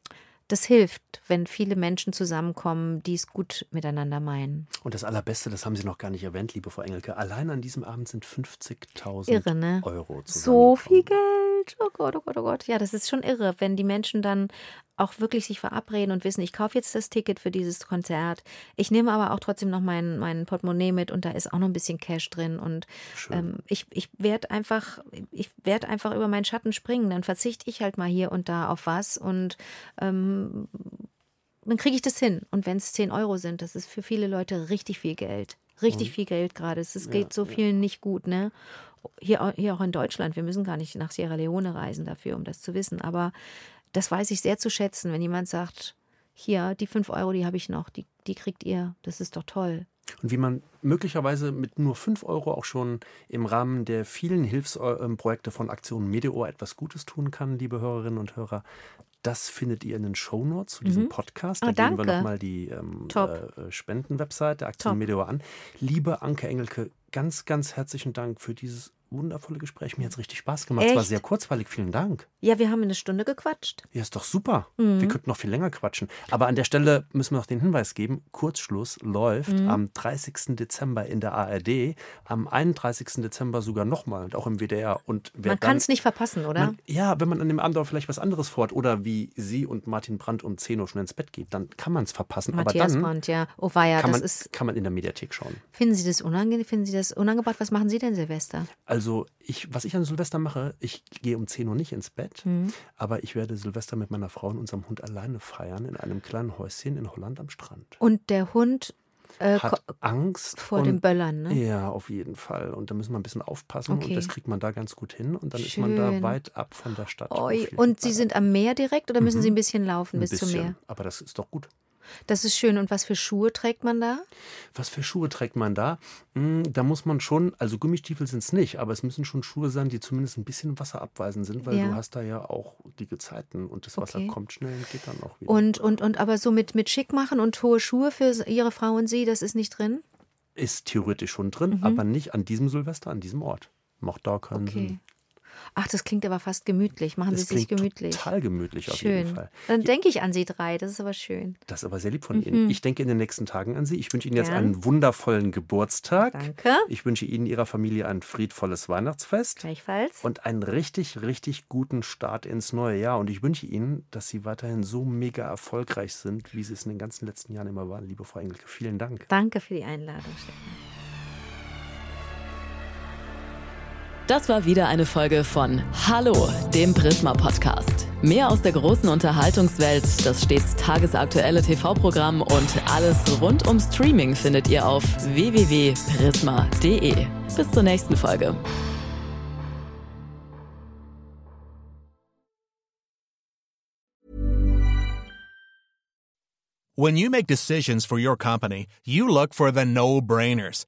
das hilft, wenn viele Menschen zusammenkommen, die es gut miteinander meinen. Und das Allerbeste, das haben Sie noch gar nicht erwähnt, liebe Frau Engelke. Allein an diesem Abend sind 50.000 Irre, ne? Euro zusammengekommen. So viel Geld. Oh Gott, oh Gott, oh Gott. Ja, das ist schon irre, wenn die Menschen dann auch wirklich sich verabreden und wissen, ich kaufe jetzt das Ticket für dieses Konzert. Ich nehme aber auch trotzdem noch mein, mein Portemonnaie mit und da ist auch noch ein bisschen Cash drin. Und ähm, ich, ich werde einfach, ich werde einfach über meinen Schatten springen. Dann verzichte ich halt mal hier und da auf was und ähm, dann kriege ich das hin. Und wenn es 10 Euro sind, das ist für viele Leute richtig viel Geld. Richtig viel Geld gerade. Es es geht so vielen nicht gut, ne? Hier, hier auch in Deutschland. Wir müssen gar nicht nach Sierra Leone reisen dafür, um das zu wissen. Aber das weiß ich sehr zu schätzen, wenn jemand sagt, hier, die 5 Euro, die habe ich noch, die, die kriegt ihr. Das ist doch toll. Und wie man möglicherweise mit nur 5 Euro auch schon im Rahmen der vielen Hilfsprojekte von Aktion Meteor etwas Gutes tun kann, liebe Hörerinnen und Hörer, das findet ihr in den Shownotes zu diesem Podcast. Da Ah, geben wir nochmal die ähm, äh, Spendenwebsite der Aktion Top. Meteor an. Liebe Anke Engelke, ganz, ganz herzlichen Dank für dieses wundervolle Gespräch. Mir hat es richtig Spaß gemacht. Es war Echt? sehr kurzweilig. Vielen Dank. Ja, wir haben eine Stunde gequatscht. Ja, ist doch super. Mhm. Wir könnten noch viel länger quatschen. Aber an der Stelle müssen wir noch den Hinweis geben: Kurzschluss läuft Mhm. am 30. Dezember in der ARD, am 31. Dezember sogar nochmal und auch im WDR. Und Man kann es nicht verpassen, oder? Man, ja, wenn man an dem Abend auch vielleicht was anderes fort oder wie Sie und Martin Brandt um 10 Uhr schon ins Bett geht, dann kann man es verpassen. Matthias Aber dann Brandt, ja. Oh weia, kann, das man, ist. kann man in der Mediathek schauen. Finden Sie das unangenehm? Finden Sie das unangebracht? Was machen Sie denn, Silvester? Also, ich, was ich an Silvester mache, ich gehe um 10 Uhr nicht ins Bett, Mhm. aber ich werde Silvester mit meiner Frau und unserem Hund alleine feiern in einem kleinen Häuschen in Holland am Strand. Und der Hund äh, Hat Angst vor und, den Böllern, ne? Ja, auf jeden Fall. Und da müssen wir ein bisschen aufpassen Okay. und das kriegt man da ganz gut hin und dann ist man da Schön. weit ab von der Stadt. Oi. Und Sie sind am Meer direkt oder müssen Sie ein bisschen laufen ein bis bisschen, zum Meer? Aber das ist doch gut. Das ist schön. Und was für Schuhe trägt man da? Was für Schuhe trägt man da? Hm, Da muss man schon, also Gummistiefel sind es nicht, aber es müssen schon Schuhe sein, die zumindest ein bisschen wasserabweisend sind, weil Ja. du hast da ja auch die Gezeiten und das Wasser Okay. kommt schnell und geht dann auch wieder. Und, und, und aber so mit, mit schick machen und hohe Schuhe für Ihre Frau und Sie, das ist nicht drin? ist theoretisch schon drin, Mhm. aber nicht an diesem Silvester, an diesem Ort. Macht da keinen Okay. Sinn. Ach, das klingt aber fast gemütlich. Machen Sie Das es sich gemütlich. total gemütlich auf jeden Schön. Fall. Dann denke ich an Sie drei. Das ist aber schön. Das ist aber sehr lieb von Ihnen. Ich denke in den nächsten Tagen an Sie. Ich wünsche Ihnen jetzt Gern. einen wundervollen Geburtstag. Danke. Ich wünsche Ihnen, Ihrer Familie ein friedvolles Weihnachtsfest. Gleichfalls. Und einen richtig, richtig guten Start ins neue Jahr. Und ich wünsche Ihnen, dass Sie weiterhin so mega erfolgreich sind, wie Sie es in den ganzen letzten Jahren immer waren, liebe Frau Engelke. Vielen Dank. Danke für die Einladung, Stefan. Das war wieder eine Folge von Hallo, dem Prisma Podcast. Mehr aus der großen Unterhaltungswelt, das stets tagesaktuelle TV-Programm und alles rund um Streaming findet ihr auf www.prisma.de. Bis zur nächsten Folge. When you make decisions for your company, you look for the no brainers.